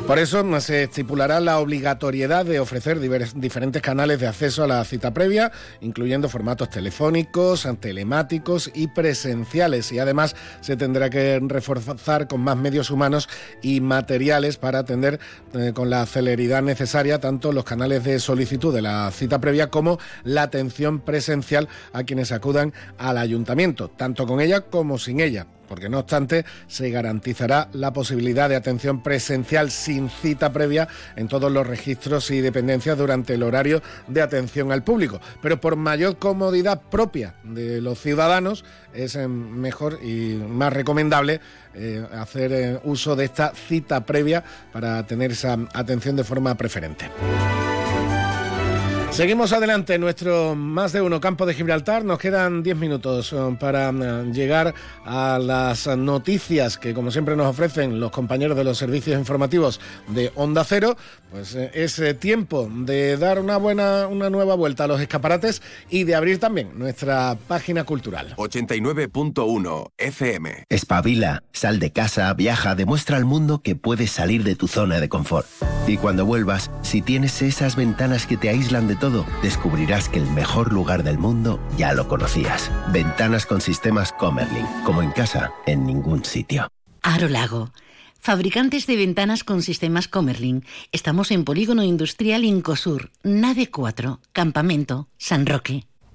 Por eso se estipulará la obligatoriedad de ofrecer diferentes canales de acceso a la cita previa, incluyendo formatos telefónicos, telemáticos y presenciales. Y además se tendrá que reforzar con más medios humanos y materiales para atender eh, con la celeridad necesaria tanto los canales de solicitud de la cita previa como la atención presencial a quienes acudan al ayuntamiento, tanto con ella como sin ella porque no obstante se garantizará la posibilidad de atención presencial sin cita previa en todos los registros y dependencias durante el horario de atención al público. Pero por mayor comodidad propia de los ciudadanos es eh, mejor y más recomendable eh, hacer eh, uso de esta cita previa para tener esa atención de forma preferente. Seguimos adelante nuestro más de uno campo de Gibraltar. Nos quedan 10 minutos eh, para eh, llegar a las noticias que, como siempre, nos ofrecen los compañeros de los servicios informativos de Onda Cero. Pues eh, es tiempo de dar una buena, una nueva vuelta a los escaparates y de abrir también nuestra página cultural. 89.1 FM. Espabila, sal de casa, viaja, demuestra al mundo que puedes salir de tu zona de confort. Y cuando vuelvas, si tienes esas ventanas que te aíslan de todo, descubrirás que el mejor lugar del mundo ya lo conocías. Ventanas con sistemas Comerlin, como en casa, en ningún sitio. Aro Lago. Fabricantes de ventanas con sistemas Comerlin. Estamos en Polígono Industrial Incosur, Nave 4, Campamento, San Roque.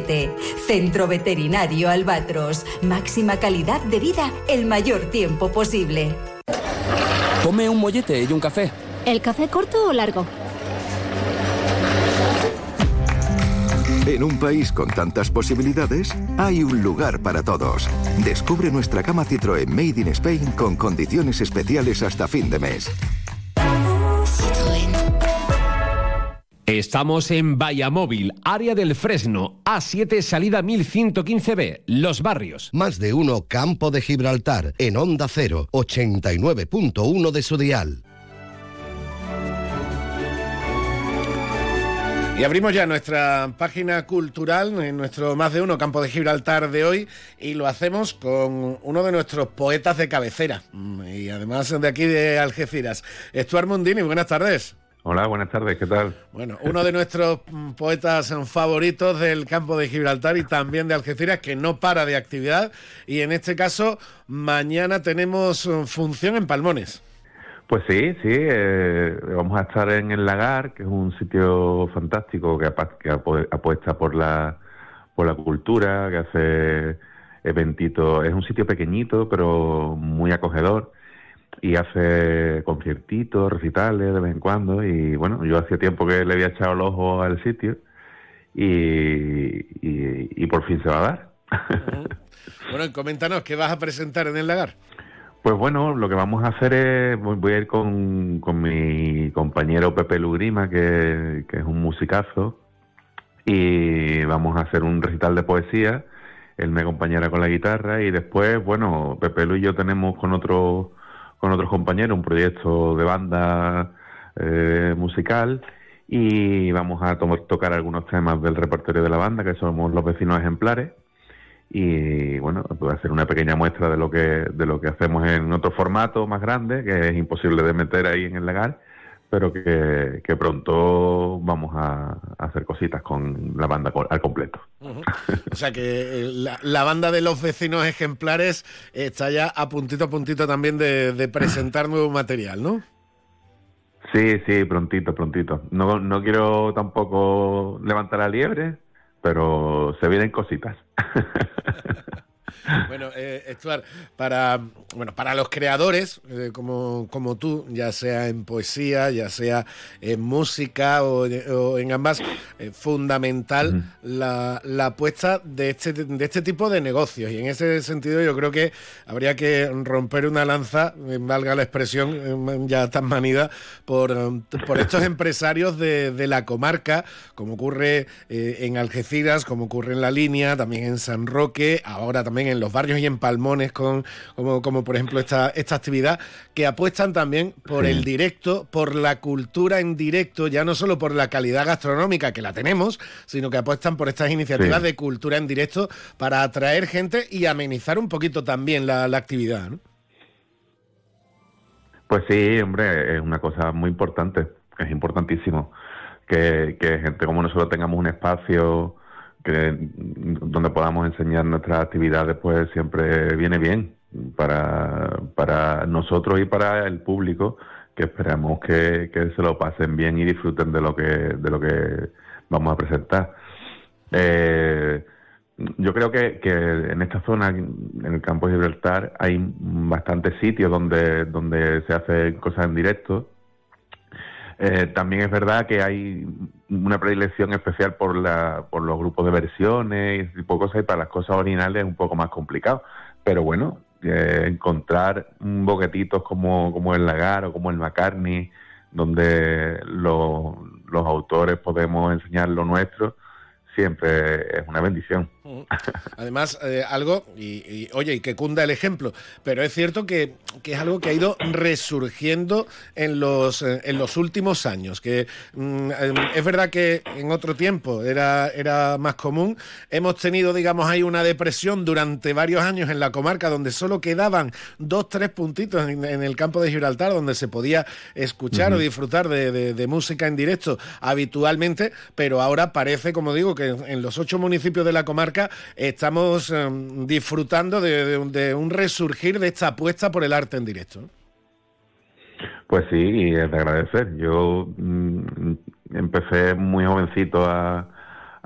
171407. Centro Veterinario Albatros. Máxima calidad de vida el mayor tiempo posible. Tome un mollete y un café. ¿El café corto o largo? En un país con tantas posibilidades, hay un lugar para todos. Descubre nuestra cama Citroën Made in Spain con condiciones especiales hasta fin de mes. Estamos en Vallamóvil, área del Fresno, A7, salida 1115B, Los Barrios. Más de uno, Campo de Gibraltar, en Onda 0, 89.1 de su dial. Y abrimos ya nuestra página cultural en nuestro más de uno campo de Gibraltar de hoy y lo hacemos con uno de nuestros poetas de cabecera mm, y además de aquí de Algeciras, Estuar Mundini. Buenas tardes. Hola, buenas tardes, ¿qué tal? Bueno, uno de nuestros mm, poetas favoritos del campo de Gibraltar y también de Algeciras, que no para de actividad. Y en este caso, mañana tenemos mm, función en Palmones. Pues sí, sí, eh, vamos a estar en el Lagar, que es un sitio fantástico que, apuesta por la, por la cultura, que hace eventitos, es un sitio pequeñito pero muy acogedor y hace conciertitos, recitales de vez en cuando y bueno, yo hacía tiempo que le había echado el ojo al sitio y, y por fin se va a dar. bueno, coméntanos, ¿qué vas a presentar en el Lagar? Pues bueno, lo que vamos a hacer es, voy a ir con, mi compañero Pepe Lugrima, que, es un musicazo, y vamos a hacer un recital de poesía. Él me acompañará con la guitarra y después, bueno, Pepe Lu y yo tenemos con otro, con otros compañeros un proyecto de banda eh, musical y vamos a tocar algunos temas del repertorio de la banda, que somos los vecinos ejemplares y bueno, puede hacer una pequeña muestra de lo que de lo que hacemos en otro formato más grande, que es imposible de meter ahí en el legal, pero que, pronto vamos a, hacer cositas con la banda al completo. O sea que eh, la, banda de los vecinos ejemplares está ya a puntito a puntito también de, de presentar nuevo material, ¿no? Sí, sí, prontito, prontito. No, no quiero tampoco levantar la liebre, pero se vienen cositas. Bueno, eh, Stuart, para, bueno, para los creadores eh, como, como tú, ya sea en poesía, ya sea en música o, en ambas, eh, fundamental la, la, apuesta de este, de este tipo de negocios. Y en ese sentido yo creo que habría que romper una lanza, eh, valga la expresión ya tan manida, por, por estos empresarios de, de, la comarca, como ocurre en Algeciras, como ocurre en La Línea, también en San Roque, ahora también en los barrios y en Palmones, con, como, como por ejemplo esta, esta actividad, que apuestan también por el directo, por la cultura en directo, ya no solo por la calidad gastronómica que la tenemos, sino que apuestan por estas iniciativas de cultura en directo para atraer gente y amenizar un poquito también la, actividad. Pues sí, hombre, es una cosa muy importante, es importantísimo que, que gente como nosotros tengamos un espacio que donde podamos enseñar nuestras actividades, pues siempre viene bien para, para nosotros y para el público, que esperamos que, se lo pasen bien y disfruten de lo que, de lo que vamos a presentar. Eh, yo creo que, que, en esta zona, en el campo de Gibraltar, hay bastantes sitios donde, donde se hacen cosas en directo eh, también es verdad que hay una predilección especial por, la, por los grupos de versiones y tipo de cosas, y para las cosas originales es un poco más complicado. Pero bueno, eh, encontrar boquetitos como, como el Lagar o como el McCartney, donde los autores podemos enseñar lo nuestro, siempre es una bendición. Además, eh, algo, y, oye, y que cunda el ejemplo, pero es cierto que, es algo que ha ido resurgiendo en los, eh, en los últimos años, que mm, em, es verdad que en otro tiempo era, era más común. Hemos tenido, digamos, ahí una depresión durante varios años en la comarca donde solo quedaban dos, tres puntitos en, el campo de Gibraltar donde se podía escuchar o disfrutar de, de música en directo habitualmente, pero ahora parece, como digo, que en los ocho municipios de la comarca estamos em, disfrutando de, un resurgir de esta apuesta por el arte en directo. Pues sí, y es de agradecer. Yo mm, empecé muy jovencito a,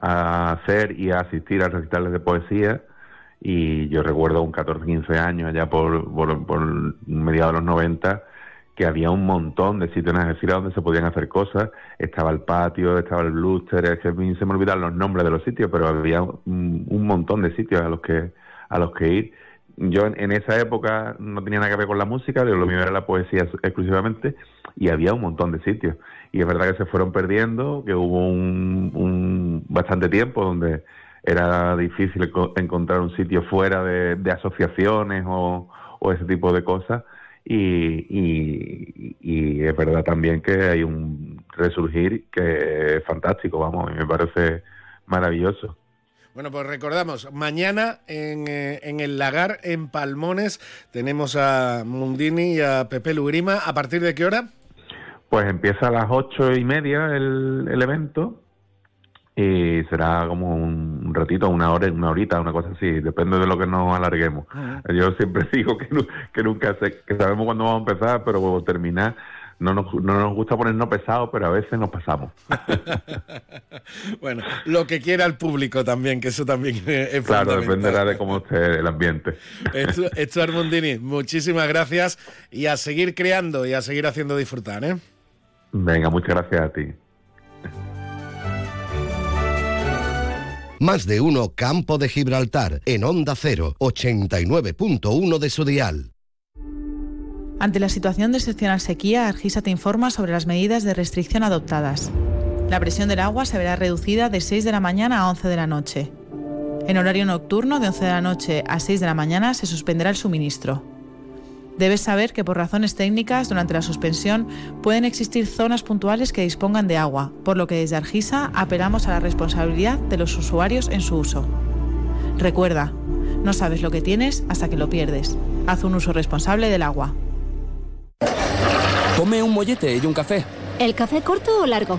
hacer y a asistir a recitales de poesía y yo recuerdo un 14, 15 años allá por, por, mediados de los 90 que había un montón de sitios en Algeciras donde se podían hacer cosas. Estaba el patio, estaba el bluster, es que se me olvidan los nombres de los sitios, pero había un, montón de sitios a los que a los que ir. Yo en, esa época no tenía nada que ver con la música, lo mío era la poesía exclusivamente, y había un montón de sitios. Y es verdad que se fueron perdiendo, que hubo un, bastante tiempo donde era difícil encontrar un sitio fuera de, asociaciones o ese tipo de cosas y, y, es verdad también que hay un resurgir que es fantástico, vamos, y me parece maravilloso. Bueno, pues recordamos, mañana en, eh, en, el Lagar, en Palmones, tenemos a Mundini y a Pepe Lugrima. ¿A partir de qué hora? Pues empieza a las ocho y media el, el evento y será como un ratito, una hora, una horita, una cosa así, depende de lo que nos alarguemos. Yo siempre digo que, que nunca sé, que sabemos cuándo vamos a empezar, pero terminar no nos, no nos gusta ponernos pesados, pero a veces nos pasamos. bueno, lo que quiera el público también, que eso también es Claro, dependerá de cómo esté el ambiente. Esto, Armondini, muchísimas gracias y a seguir creando y a seguir haciendo disfrutar, ¿eh? Venga, muchas gracias a ti. Más de uno Campo de Gibraltar en Onda 0, 89.1 de su dial. Ante la situación de excepcional sequía, Argisa te informa sobre las medidas de restricción adoptadas. La presión del agua se verá reducida de 6 de la mañana a 11 de la noche. En horario nocturno, de 11 de la noche a 6 de la mañana, se suspenderá el suministro. Debes saber que por razones técnicas, durante la suspensión, pueden existir zonas puntuales que dispongan de agua, por lo que desde Argisa apelamos a la responsabilidad de los usuarios en su uso. Recuerda, no sabes lo que tienes hasta que lo pierdes. Haz un uso responsable del agua. Tome un mollete y un café. ¿El café corto o largo?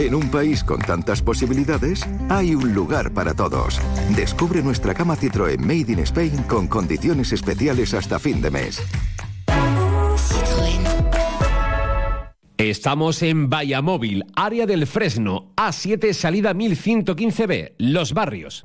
En un país con tantas posibilidades, hay un lugar para todos. Descubre nuestra cama Citroën Made in Spain con condiciones especiales hasta fin de mes. Estamos en Vallamóvil, área del Fresno, A7, salida 1115B, Los Barrios.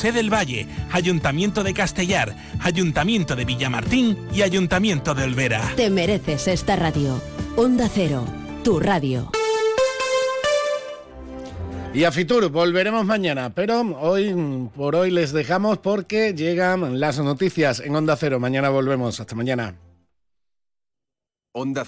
del Valle, Ayuntamiento de Castellar, Ayuntamiento de Villamartín y Ayuntamiento de Olvera. Te mereces esta radio. Onda Cero, tu radio. Y a Fitur volveremos mañana, pero hoy por hoy les dejamos porque llegan las noticias en Onda Cero. Mañana volvemos. Hasta mañana. Onda